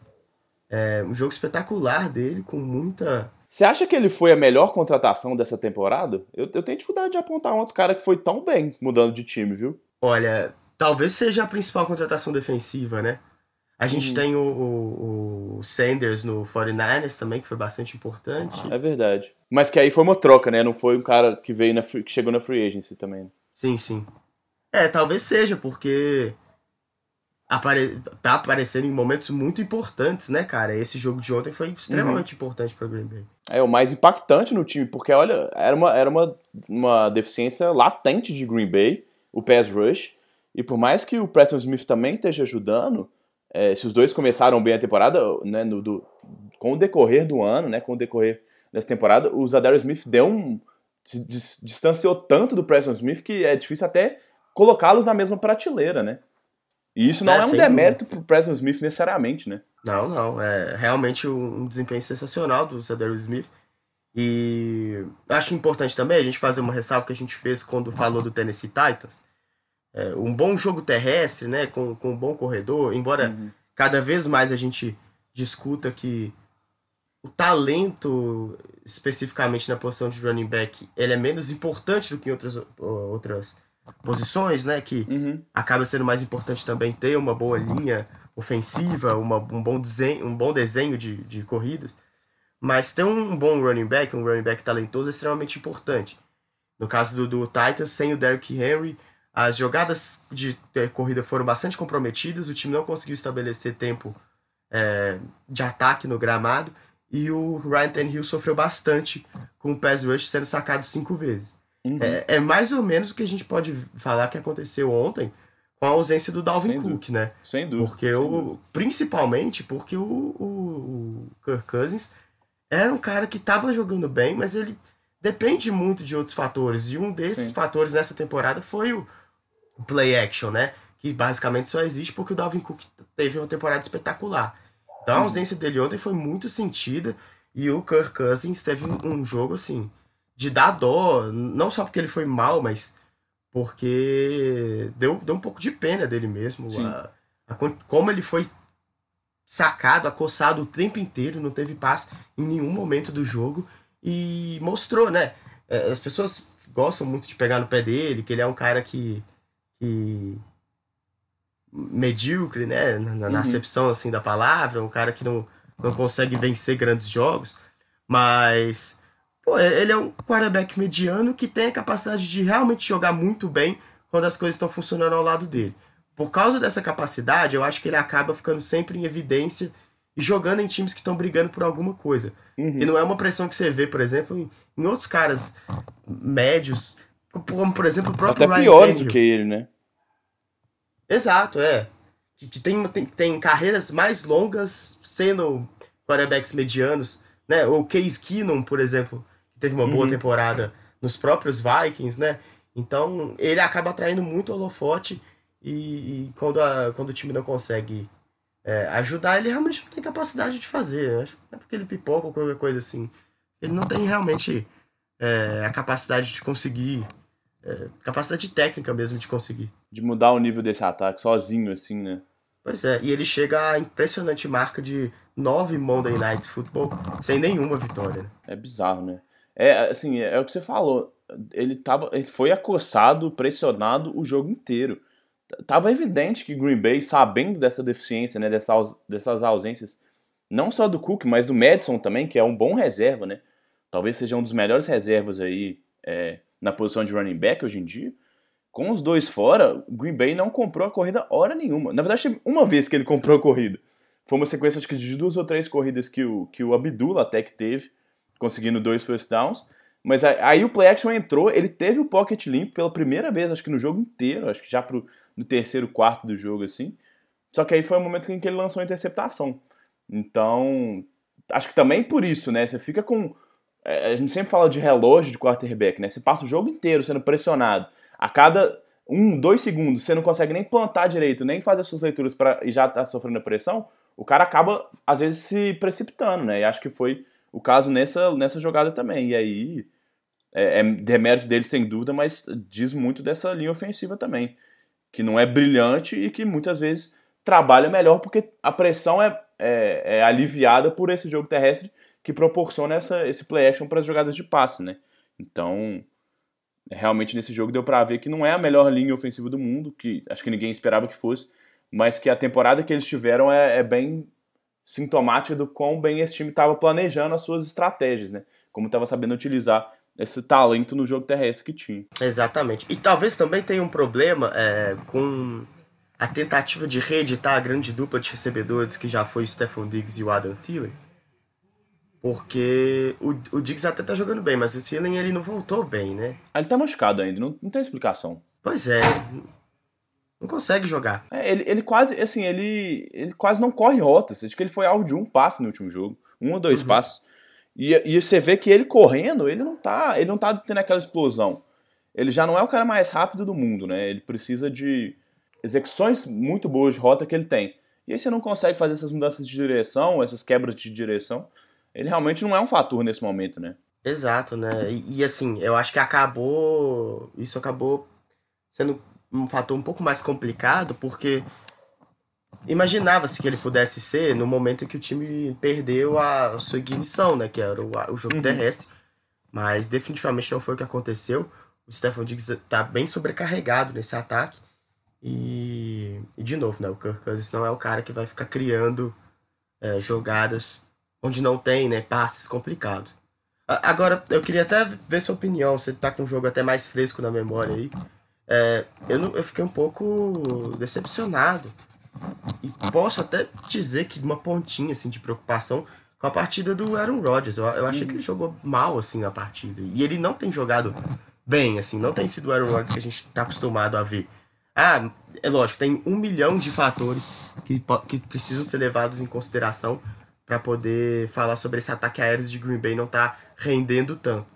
é um jogo espetacular dele, com muita... Você acha que ele foi a melhor contratação dessa temporada? Eu, eu tenho dificuldade de apontar um outro cara que foi tão bem mudando de time, viu? Olha, talvez seja a principal contratação defensiva, né? A gente uhum. tem o, o, o, Sanders no 49ers também, que foi bastante importante. Ah, é verdade. Mas que aí foi uma troca, né? Não foi um cara que veio na free, que chegou na free agency também. Sim, sim. É, talvez seja, porque apare... tá aparecendo em momentos muito importantes, né, cara? Esse jogo de ontem foi extremamente uhum. importante para Green Bay. É o mais impactante no time, porque olha, era uma, era uma, uma deficiência latente de Green Bay, o pass rush. E por mais que o Preston Smith também esteja ajudando, é, se os dois começaram bem a temporada, né, no, do, com o decorrer do ano, né, com o decorrer dessa temporada, o Zadarius Smith deu um, se distanciou tanto do Preston Smith que é difícil até colocá-los na mesma prateleira, né? E isso não é, é um demérito para o Preston Smith necessariamente, né? Não, não. É realmente um desempenho sensacional do Zadarius Smith. E acho importante também a gente fazer uma ressalva que a gente fez quando falou do Tennessee Titans é, um bom jogo terrestre, né, com, com um bom corredor, embora uhum. cada vez mais a gente discuta que o talento, especificamente na posição de running back, ele é menos importante do que em outras, outras posições, né, que uhum. acaba sendo mais importante também ter uma boa linha ofensiva, uma, um, bom desenho, um bom desenho de, de corridas, mas ter um bom running back, um running back talentoso é extremamente importante. No caso do, do Titans, sem o Derrick Henry, as jogadas de corrida foram bastante comprometidas, o time não conseguiu estabelecer tempo é, de ataque no gramado e o Ryan Tannehill sofreu bastante com o pass rush sendo sacado cinco vezes. Uhum. É, é, mais ou menos o que a gente pode falar que aconteceu ontem com a ausência do Dalvin Sem Cook, dúvida. né? Sem dúvida. Porque Sem o, dúvida. principalmente porque o, o, o Kirk Cousins era um cara que estava jogando bem, mas ele depende muito de outros fatores. E um desses Sim. fatores nessa temporada foi o, play action, né? Que basicamente só existe porque o Dalvin Cook teve uma temporada espetacular. Então a uhum. ausência dele ontem foi muito sentida e o Kirk Cousins teve um jogo assim de dar dó, não só porque ele foi mal, mas porque deu, deu um pouco de pena dele mesmo. A, a, como ele foi sacado, acossado o tempo inteiro, não teve paz em nenhum momento do jogo e mostrou, né? É, as pessoas gostam muito de pegar no pé dele, que ele é um cara que que medíocre, né, na, na uhum. acepção assim da palavra, um cara que não, não consegue vencer grandes jogos, mas pô, ele é um quarterback mediano que tem a capacidade de realmente jogar muito bem quando as coisas estão funcionando ao lado dele. Por causa dessa capacidade, eu acho que ele acaba ficando sempre em evidência e jogando em times que estão brigando por alguma coisa. Uhum. E não é uma pressão que você vê, por exemplo, em, outros caras médios como, por exemplo, o próprio Até Ryan piores do que ele, né? Exato, é. Que, que tem, tem, tem carreiras mais longas sendo quarterbacks medianos, né? O Case Keenum, por exemplo, teve uma boa uhum. temporada nos próprios Vikings, né? Então ele acaba atraindo muito holofote e, e quando, a, quando o time não consegue é, ajudar, ele realmente não tem capacidade de fazer. Acho é porque ele pipoca ou qualquer coisa assim. Ele não tem realmente é, a capacidade de conseguir. É, capacidade técnica mesmo de conseguir. De mudar o nível desse ataque sozinho, assim, né? Pois é, e ele chega à impressionante marca de nove Monday Nights Football sem nenhuma vitória. Né? É bizarro, né? É, assim, é, é o que você falou. Ele, tava, ele foi acossado, pressionado o jogo inteiro. Tava evidente que Green Bay, sabendo dessa deficiência, né, dessa, dessas ausências, não só do Cook, mas do Madison também, que é um bom reserva, né? Talvez seja um dos melhores reservas aí é, na posição de running back hoje em dia. Com os dois fora, o Green Bay não comprou a corrida hora nenhuma. Na verdade, uma vez que ele comprou a corrida. Foi uma sequência acho que de duas ou três corridas que o, que o Abdullah até que teve, conseguindo dois first downs. Mas aí o play action entrou, ele teve o pocket limpo pela primeira vez, acho que no jogo inteiro, acho que já pro, no terceiro quarto do jogo, assim. Só que aí foi o momento em que ele lançou a interceptação. Então, acho que também por isso, né? Você fica com. É, a gente sempre fala de relógio de quarterback, né? Você passa o jogo inteiro sendo pressionado a cada um, dois segundos, você não consegue nem plantar direito, nem fazer suas leituras pra, e já tá sofrendo pressão, o cara acaba, às vezes, se precipitando, né? E acho que foi o caso nessa, nessa jogada também. E aí, é, é demérito dele, sem dúvida, mas diz muito dessa linha ofensiva também, que não é brilhante e que muitas vezes trabalha melhor porque a pressão é, é, é aliviada por esse jogo terrestre que proporciona essa, esse play action para as jogadas de passe, né? Então, realmente nesse jogo deu para ver que não é a melhor linha ofensiva do mundo, que acho que ninguém esperava que fosse, mas que a temporada que eles tiveram é, é bem sintomática do quão bem esse time estava planejando as suas estratégias, né? Como estava sabendo utilizar esse talento no jogo terrestre que tinha. Exatamente. E talvez também tenha um problema é, com a tentativa de reeditar a grande dupla de recebedores que já foi o Stephon Diggs e o Adam Thielen porque o, o Diggs até tá jogando bem, mas o Thielen ele não voltou bem, né? Ah, ele tá machucado ainda, não, não tem explicação. Pois é. Não consegue jogar. É, ele, ele quase, assim, ele, ele quase não corre rotas. Acho que ele foi alvo de um passe no último jogo. Um ou dois uhum. passos. E, e você vê que ele correndo, ele não tá. Ele não tá tendo aquela explosão. Ele já não é o cara mais rápido do mundo, né? Ele precisa de execuções muito boas de rota que ele tem. E aí você não consegue fazer essas mudanças de direção, essas quebras de direção ele realmente não é um fator nesse momento, né? Exato, né? E, e, assim, eu acho que acabou. Isso acabou sendo um fator um pouco mais complicado, porque imaginava-se que ele pudesse ser no momento em que o time perdeu a sua ignição, né? Que era o, o jogo uhum. terrestre. Mas definitivamente não foi o que aconteceu. O Stefan Diggs tá bem sobrecarregado nesse ataque. E, e de novo, né? O Kirk Cousins não é o cara que vai ficar criando é, jogadas onde não tem, né, passes complicados. Agora, eu queria até ver sua opinião, você tá com o jogo até mais fresco na memória aí. É, eu, eu fiquei um pouco decepcionado. E posso até dizer que uma pontinha assim, de preocupação com a partida do Aaron Rodgers. Eu, eu achei que ele jogou mal assim a partida. E ele não tem jogado bem, assim, não tem sido o Aaron Rodgers que a gente tá acostumado a ver. Ah, é lógico, tem um milhão de fatores que, que precisam ser levados em consideração para poder falar sobre esse ataque aéreo de Green Bay não tá rendendo tanto.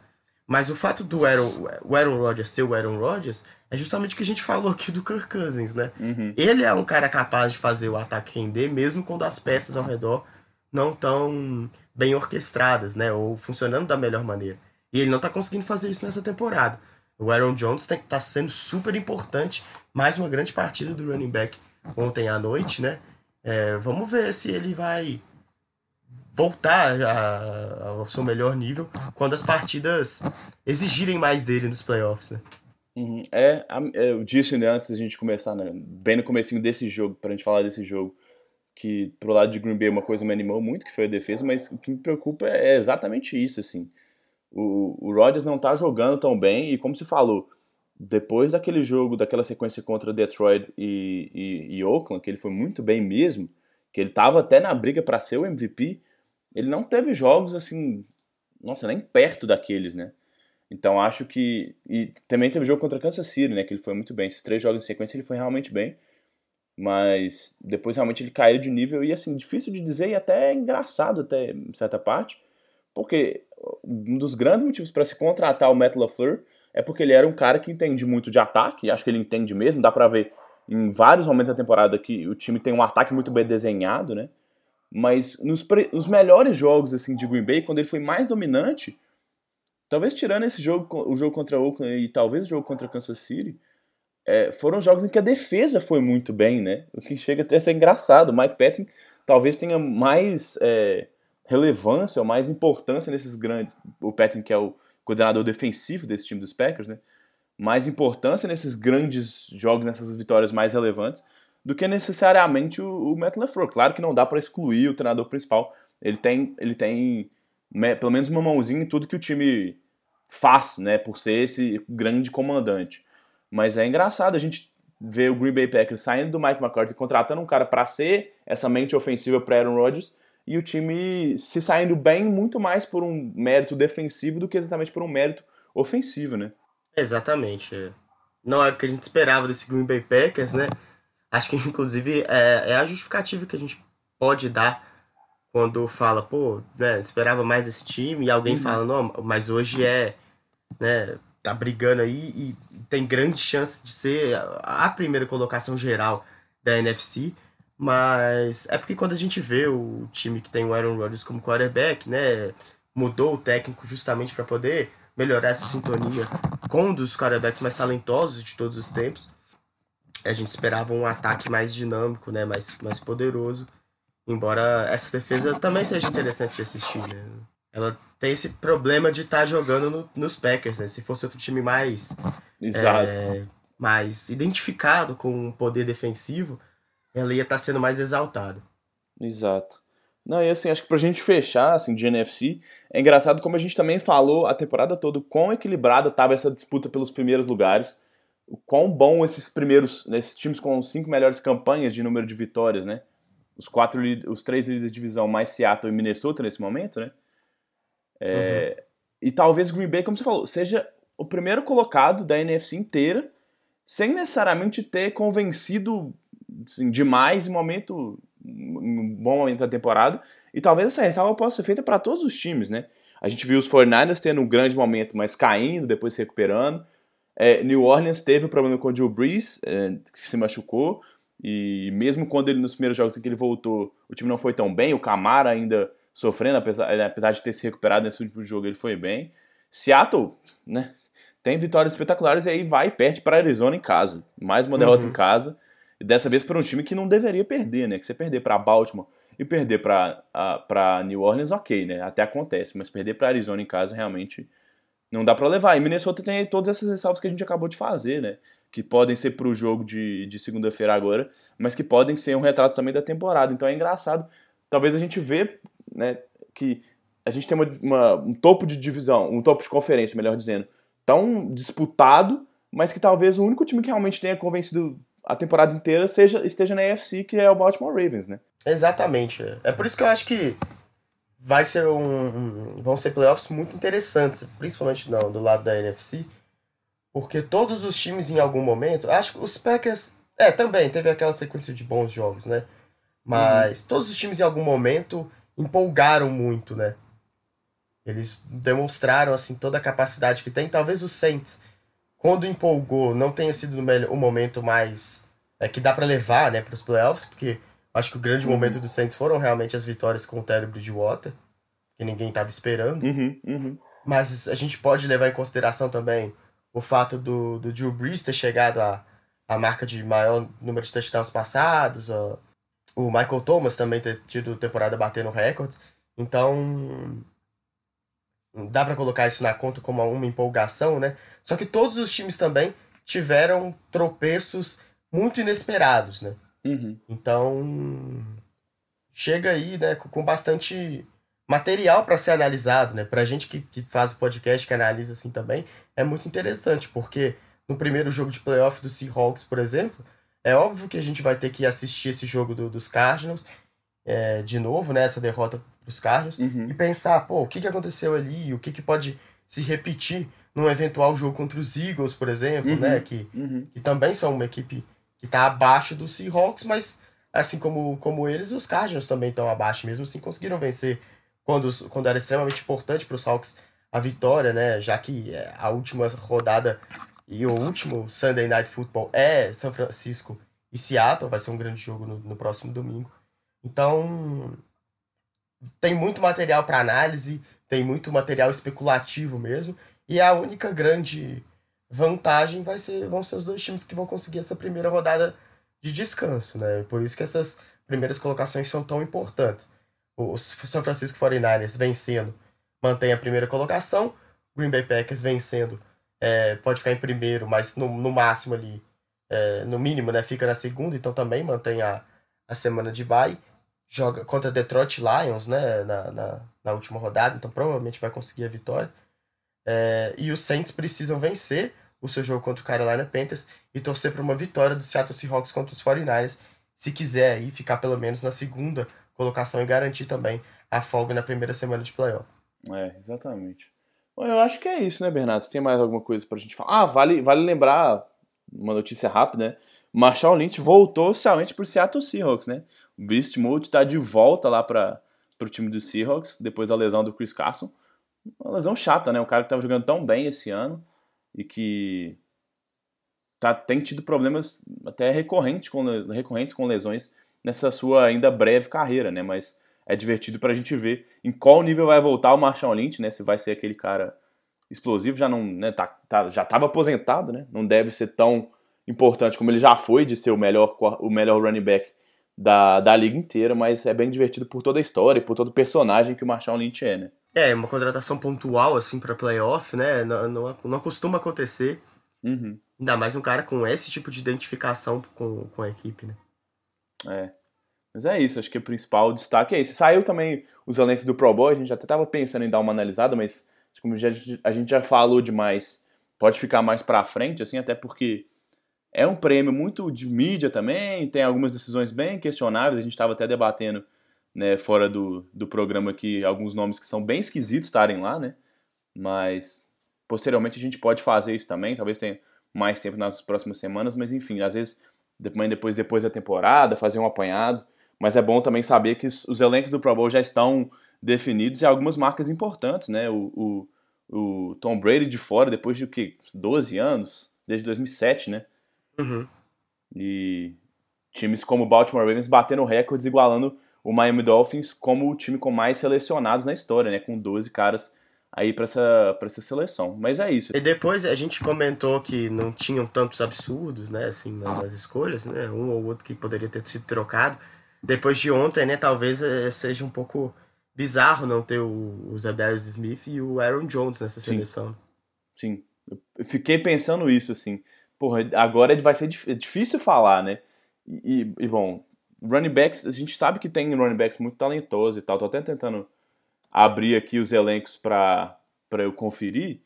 Mas o fato do Aaron, o Aaron Rodgers ser o Aaron Rodgers é justamente o que a gente falou aqui do Kirk Cousins, né? Uhum. Ele é um cara capaz de fazer o ataque render mesmo quando as peças ao redor não tão bem orquestradas, né? Ou funcionando da melhor maneira. E ele não tá conseguindo fazer isso nessa temporada. O Aaron Jones tem, tá sendo super importante. Mais uma grande partida do running back ontem à noite, né? É, vamos ver se ele vai voltar a, ao seu melhor nível quando as partidas exigirem mais dele nos playoffs, né? Uhum. É, é, eu disse né, antes da gente começar, né, bem no comecinho desse jogo, pra gente falar desse jogo, que pro lado de Green Bay uma coisa me animou muito, que foi a defesa, mas o que me preocupa é exatamente isso, assim. O, o Rodgers não tá jogando tão bem, e como se falou, depois daquele jogo, daquela sequência contra Detroit e, e, e Oakland, que ele foi muito bem mesmo, que ele tava até na briga para ser o MVP, ele não teve jogos assim, nossa, nem perto daqueles, né? Então acho que. E também teve jogo contra Kansas City, né? Que ele foi muito bem. Esses três jogos em sequência ele foi realmente bem. Mas depois realmente ele caiu de nível. E assim, difícil de dizer e até engraçado, até em certa parte. Porque um dos grandes motivos para se contratar o Matt LaFleur é porque ele era um cara que entende muito de ataque, acho que ele entende mesmo, dá para ver em vários momentos da temporada que o time tem um ataque muito bem desenhado, né? Mas nos, nos melhores jogos assim de Green Bay, quando ele foi mais dominante, talvez tirando esse jogo, o jogo contra Oakland e talvez o jogo contra Kansas City, é, foram jogos em que a defesa foi muito bem, né? O que chega até a ser engraçado. O Mike Patton talvez tenha mais é, relevância ou mais importância nesses grandes. O Patton, que é o coordenador defensivo desse time dos Packers, né? Mais importância nesses grandes jogos, nessas vitórias mais relevantes, do que necessariamente o, o Matt LaFleur. Claro que não dá para excluir o treinador principal. Ele tem, ele tem pelo menos uma mãozinha em tudo que o time faz, né? Por ser esse grande comandante. Mas é engraçado a gente ver o Green Bay Packers saindo do Mike McCarthy, contratando um cara para ser essa mente ofensiva para Aaron Rodgers e o time se saindo bem muito mais por um mérito defensivo do que exatamente por um mérito ofensivo, né? Exatamente. Não é o que a gente esperava desse Green Bay Packers, né? Acho que, inclusive, é, é a justificativa que a gente pode dar quando fala, pô, né, esperava mais esse time, e alguém uhum. fala, não, mas hoje é, né, tá brigando aí e tem grande chance de ser a primeira colocação geral da NFC, mas é porque quando a gente vê o time que tem o Aaron Rodgers como quarterback, né, mudou o técnico justamente para poder melhorar essa sintonia com um dos quarterbacks mais talentosos de todos os tempos. A gente esperava um ataque mais dinâmico, né, mais, mais poderoso, embora essa defesa também seja interessante de assistir, né? ela tem esse problema de estar tá jogando no, nos Packers, né? Se fosse outro time mais. Exato. É, mais identificado com um poder defensivo, ela ia estar tá sendo mais exaltada. Exato. Não, e assim, acho que pra gente fechar, assim, de NFC, é engraçado como a gente também falou a temporada toda quão equilibrada estava essa disputa pelos primeiros lugares, o quão bom esses primeiros, esses times com cinco melhores campanhas de número de vitórias, né? Os quatro, os três líderes de divisão mais Seattle e Minnesota nesse momento, né? É, uhum. E talvez Green Bay, como você falou, seja o primeiro colocado da NFC inteira, sem necessariamente ter convencido assim, demais em momento, um bom momento da temporada. E talvez essa ressalva possa ser feita para todos os times, né? A gente viu os 49ers tendo um grande momento, mas caindo, depois se recuperando. É, New Orleans teve o um problema com o Joe Brees, é, que se machucou. E mesmo quando ele, nos primeiros jogos em que ele voltou, o time não foi tão bem. O Camara ainda sofrendo, apesar, é, apesar de ter se recuperado nesse último jogo, ele foi bem. Seattle, né? Tem vitórias espetaculares e aí vai e perde para Arizona em casa. Mais uma derrota uhum. em casa. E dessa vez para um time que não deveria perder, né? Que você perder para Baltimore e perder para New Orleans, ok, né? Até acontece. Mas perder para Arizona em casa realmente não dá para levar. E Minnesota tem todas essas ressalvas que a gente acabou de fazer, né? Que podem ser para o jogo de, de segunda-feira agora, mas que podem ser um retrato também da temporada. Então é engraçado. Talvez a gente vê né, que a gente tem uma, uma, um topo de divisão, um topo de conferência, melhor dizendo, tão disputado, mas que talvez o único time que realmente tenha convencido a temporada inteira seja, esteja na AFC, que é o Baltimore Ravens, né? Exatamente. É por isso que eu acho que vai ser um, um vão ser playoffs muito interessantes, principalmente não, do lado da NFC, porque todos os times em algum momento, acho que os Packers, é, também teve aquela sequência de bons jogos, né? Mas uhum. todos os times em algum momento empolgaram muito, né? Eles demonstraram assim toda a capacidade que tem. Talvez o Saints, quando empolgou, não tenha sido o momento mais é, que dá para levar, né, para os playoffs, porque acho que o grande uhum. momento do Saints foram realmente as vitórias com o Terry Bridgewater, que ninguém estava esperando. Uhum, uhum. Mas a gente pode levar em consideração também o fato do, do Drew Brees ter chegado à, à marca de maior número de touchdowns passados, o Michael Thomas também ter tido temporada batendo recordes. Então, dá para colocar isso na conta como uma empolgação, né? Só que todos os times também tiveram tropeços muito inesperados, né? Uhum. Então, chega aí, né, com bastante material para ser analisado, né? Pra gente que, que faz o podcast, que analisa assim também, é muito interessante, porque no primeiro jogo de playoff do Seahawks, por exemplo, é óbvio que a gente vai ter que assistir esse jogo do, dos Cardinals é, de novo, né? Essa derrota dos Cardinals uhum. e pensar, pô, o que, que aconteceu ali? O que, que pode se repetir num eventual jogo contra os Eagles, por exemplo, uhum. né? Que, uhum. que também são uma equipe que está abaixo do Seahawks, mas assim como, como eles, os Cardinals também estão abaixo, mesmo assim conseguiram vencer quando, quando era extremamente importante para os Hawks a vitória, né? Já que é, a última rodada e o último Sunday Night Football é São Francisco e Seattle, vai ser um grande jogo no, no próximo domingo. Então, tem muito material para análise, tem muito material especulativo mesmo, e a única grande vantagem vai ser vão ser os dois times que vão conseguir essa primeira rodada de descanso, né? Por isso que essas primeiras colocações são tão importantes. O São Francisco 49ers vencendo mantém a primeira colocação, Green Bay Packers vencendo é, pode ficar em primeiro, mas no, no máximo ali, é, no mínimo, né, fica na segunda, então também mantém a, a semana de bye. Joga contra Detroit Lions, né, na, na, na última rodada, então provavelmente vai conseguir a vitória. É, e os Saints precisam vencer o seu jogo contra o Carolina Panthers e torcer para uma vitória do Seattle Seahawks contra os 49ers, se quiser aí ficar pelo menos na segunda colocação e garantir também a folga na primeira semana de playoff. É, exatamente. Bom, eu acho que é isso, né, Bernardo? Você tem mais alguma coisa pra gente falar? Ah, vale, vale lembrar uma notícia rápida, né? Marshall Lynch voltou oficialmente pro Seattle Seahawks, né? O Beast Mode tá de volta lá para pro time do Seahawks, depois da lesão do Chris Carson. Uma lesão chata, né? Um cara que tava jogando tão bem esse ano e que tá, tem tido problemas até recorrentes com, recorrentes com lesões nessa sua ainda breve carreira, né? Mas é divertido pra gente ver em qual nível vai voltar o Marshall Lynch, né? Se vai ser aquele cara explosivo, já não, né, tá, tá, já estava aposentado, né? Não deve ser tão importante como ele já foi de ser o melhor, o melhor running back da, da liga inteira, mas é bem divertido por toda a história e por todo o personagem que o Marshall Lynch é, né? É, uma contratação pontual, assim, para playoff, né? Não, não, não costuma acontecer. Uhum. Ainda mais um cara com esse tipo de identificação com, com a equipe, né? É. Mas é isso, acho que o principal destaque é esse. Saiu também os elencos do Pro Bowl, a gente até estava pensando em dar uma analisada, mas como já, a gente já falou demais, pode ficar mais para frente, assim, até porque é um prêmio muito de mídia também, tem algumas decisões bem questionáveis, a gente estava até debatendo né, fora do, do programa aqui alguns nomes que são bem esquisitos estarem lá, né? Mas posteriormente a gente pode fazer isso também, talvez tenha mais tempo nas próximas semanas, mas enfim, às vezes depois, depois da temporada, fazer um apanhado. Mas é bom também saber que os elencos do Pro Bowl já estão definidos e algumas marcas importantes, né? O, o, o Tom Brady de fora, depois de o que? 12 anos? Desde 2007, né? Uhum. E times como o Baltimore Ravens batendo recordes, igualando o Miami Dolphins como o time com mais selecionados na história, né? Com 12 caras aí para essa, pra essa seleção. Mas é isso. E depois a gente comentou que não tinham tantos absurdos, né? Assim, nas escolhas, né? Um ou outro que poderia ter sido trocado depois de ontem, né, talvez eh, seja um pouco bizarro não ter o, o Zadarius Smith e o Aaron Jones nessa Sim. seleção. Sim, eu fiquei pensando isso, assim. Porra, agora vai ser é difícil falar, né? E, e, bom, running backs, a gente sabe que tem running backs muito talentosos e tal. Tô até tentando abrir aqui os elencos para eu conferir,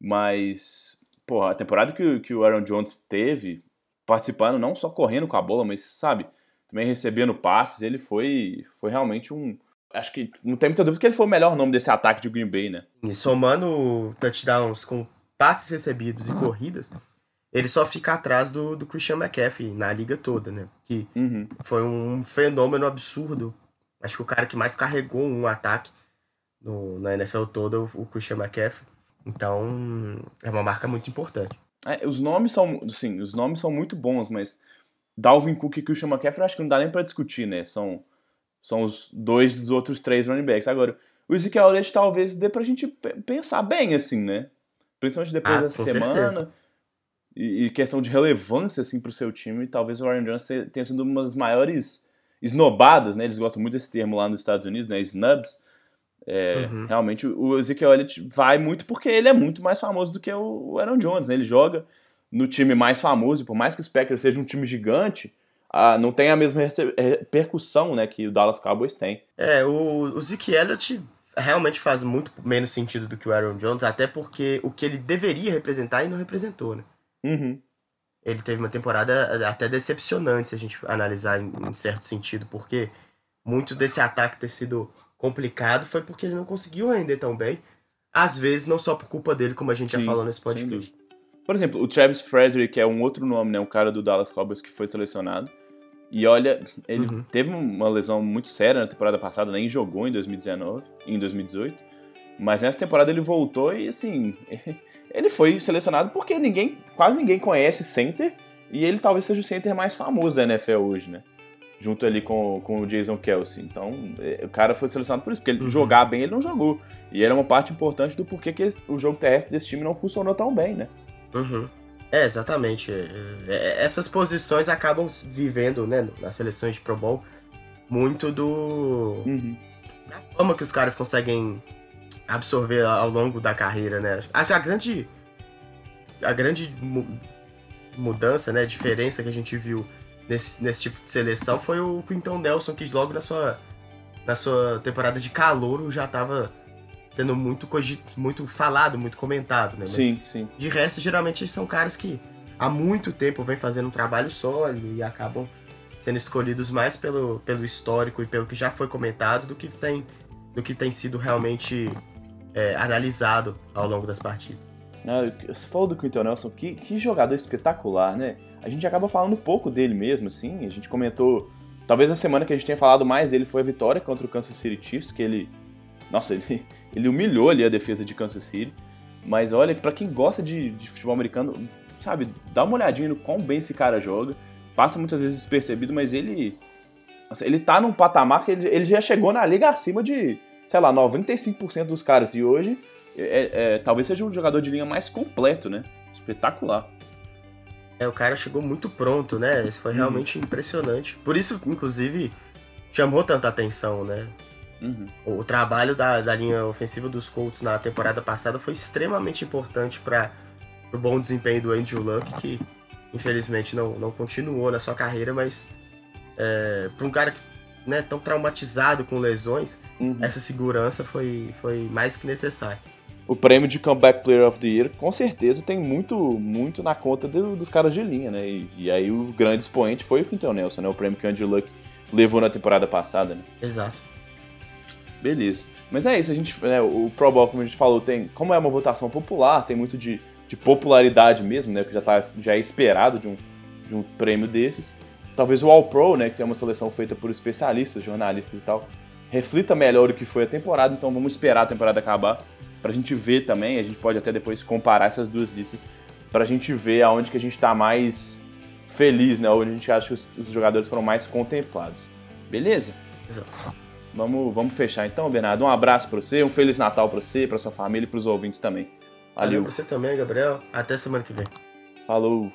mas, porra, a temporada que, que o Aaron Jones teve, participando, não só correndo com a bola, mas, sabe, também recebendo passes, ele foi, foi realmente um. Acho que não tem muita dúvida que ele foi o melhor nome desse ataque de Green Bay, né? E somando touchdowns com passes recebidos e corridas, ele só fica atrás do, do Christian McCaffrey na liga toda, né? Que uhum. foi um fenômeno absurdo. Acho que o cara que mais carregou um ataque no, na NFL toda, o, Christian McCaffrey. Então, é uma marca muito importante. É, os nomes são, sim, os nomes são muito bons, mas Dalvin Cook e Christian McCaffrey acho que não dá nem para discutir, né? São, são os dois dos outros três running backs. Agora, o Ezekiel Elliott talvez dê pra gente pensar bem, assim, né? Principalmente depois ah, dessa semana. E, e, questão de relevância, assim, pro seu time. Talvez o Aaron Jones tenha sido uma das maiores esnobadas, né? Eles gostam muito desse termo lá nos Estados Unidos, né? Snubs. É, uhum. Realmente, o Ezekiel Elliott vai muito porque ele é muito mais famoso do que o Aaron Jones, né? Ele joga no time mais famoso, por mais que os Packers seja um time gigante, ah, não tem a mesma repercussão né, que o Dallas Cowboys tem. É, o, o Zeke Elliott realmente faz muito menos sentido do que o Aaron Jones, até porque o que ele deveria representar e não representou, né? Uhum. Ele teve uma temporada até decepcionante, se a gente analisar em, em certo sentido, porque muito desse ataque ter sido complicado foi porque ele não conseguiu render tão bem. Às vezes, não só por culpa dele, como a gente Sim, já falou nesse podcast. Por exemplo, o Travis Frederick é um outro nome, né? Um cara do Dallas Cowboys que foi selecionado. E olha, ele uhum. teve uma lesão muito séria na temporada passada, nem jogou em 2019, em 2018. Mas nessa temporada ele voltou e assim, ele foi selecionado porque ninguém, quase ninguém conhece center e ele talvez seja o center mais famoso da NFL hoje, né? Junto ali com, com o Jason Kelsey. Então, é, o cara foi selecionado por isso, porque ele uhum. jogar bem ele não jogou. E era uma parte importante do porquê que o jogo terrestre desse time não funcionou tão bem, né? Uhum. É, exatamente. É, é, essas posições acabam vivendo, né, nas seleções de Pro Bowl, muito do. Uhum. da fama que os caras conseguem absorver ao longo da carreira, né? A, a grande. A grande mudança, né, diferença que a gente viu nesse, nesse tipo de seleção foi o Quinton Nelson, que logo na sua, na sua temporada de calor já estava sendo muito, muito falado, muito comentado, né? Mas sim, sim. De resto, geralmente são caras que há muito tempo vêm fazendo um trabalho sólido e acabam sendo escolhidos mais pelo, pelo histórico e pelo que já foi comentado do que tem, do que tem sido realmente é, analisado ao longo das partidas. Você falou do Quinton Nelson, que, que jogador espetacular, né? A gente acaba falando pouco dele mesmo, assim. A gente comentou. Talvez a semana que a gente tenha falado mais dele foi a vitória contra o Kansas City Chiefs, que ele. Nossa, ele, ele humilhou ali a defesa de Kansas City. Mas olha, para quem gosta de, de, futebol americano, sabe, dá uma olhadinha no quão bem esse cara joga. Passa muitas vezes despercebido, mas ele. Ele tá num patamar que ele, ele já chegou na liga acima de, sei lá, 95% dos caras. E hoje é, é, talvez seja um jogador de linha mais completo, né? Espetacular. É, o cara chegou muito pronto, né? Isso foi uhum. realmente impressionante. Por isso, inclusive, chamou tanta atenção, né? Uhum. O, o, trabalho da, da linha ofensiva dos Colts na temporada passada foi extremamente importante para o bom desempenho do Andrew Luck, que infelizmente não, não continuou na sua carreira, mas é, para um cara que, né, tão traumatizado com lesões, uhum. essa segurança foi, foi mais que necessária o prêmio de Comeback Player of the Year com certeza tem muito muito na conta do, dos caras de linha, né? E, e, aí o grande expoente foi o Quinton Nelson, né? O prêmio que o Andy Luck levou na temporada passada, né? Exato. Beleza. Mas é isso, a gente, né, o Pro Bowl, como a gente falou, tem, como é uma votação popular, tem muito de, de popularidade mesmo, né? Que já, tá, já é esperado de um, de um prêmio desses. Talvez o All Pro, né? Que é uma seleção feita por especialistas, jornalistas e tal, reflita melhor o que foi a temporada, então vamos esperar a temporada acabar para a gente ver também, a gente pode até depois comparar essas duas listas, para a gente ver aonde que a gente está mais feliz, né? Onde a gente acha que os, os jogadores foram mais contemplados. Beleza? Exato. Vamos, vamos fechar então, Bernardo. Um abraço para você, um Feliz Natal para você, para sua família e para os ouvintes também. Valeu. Valeu para você também, Gabriel. Até semana que vem. Falou.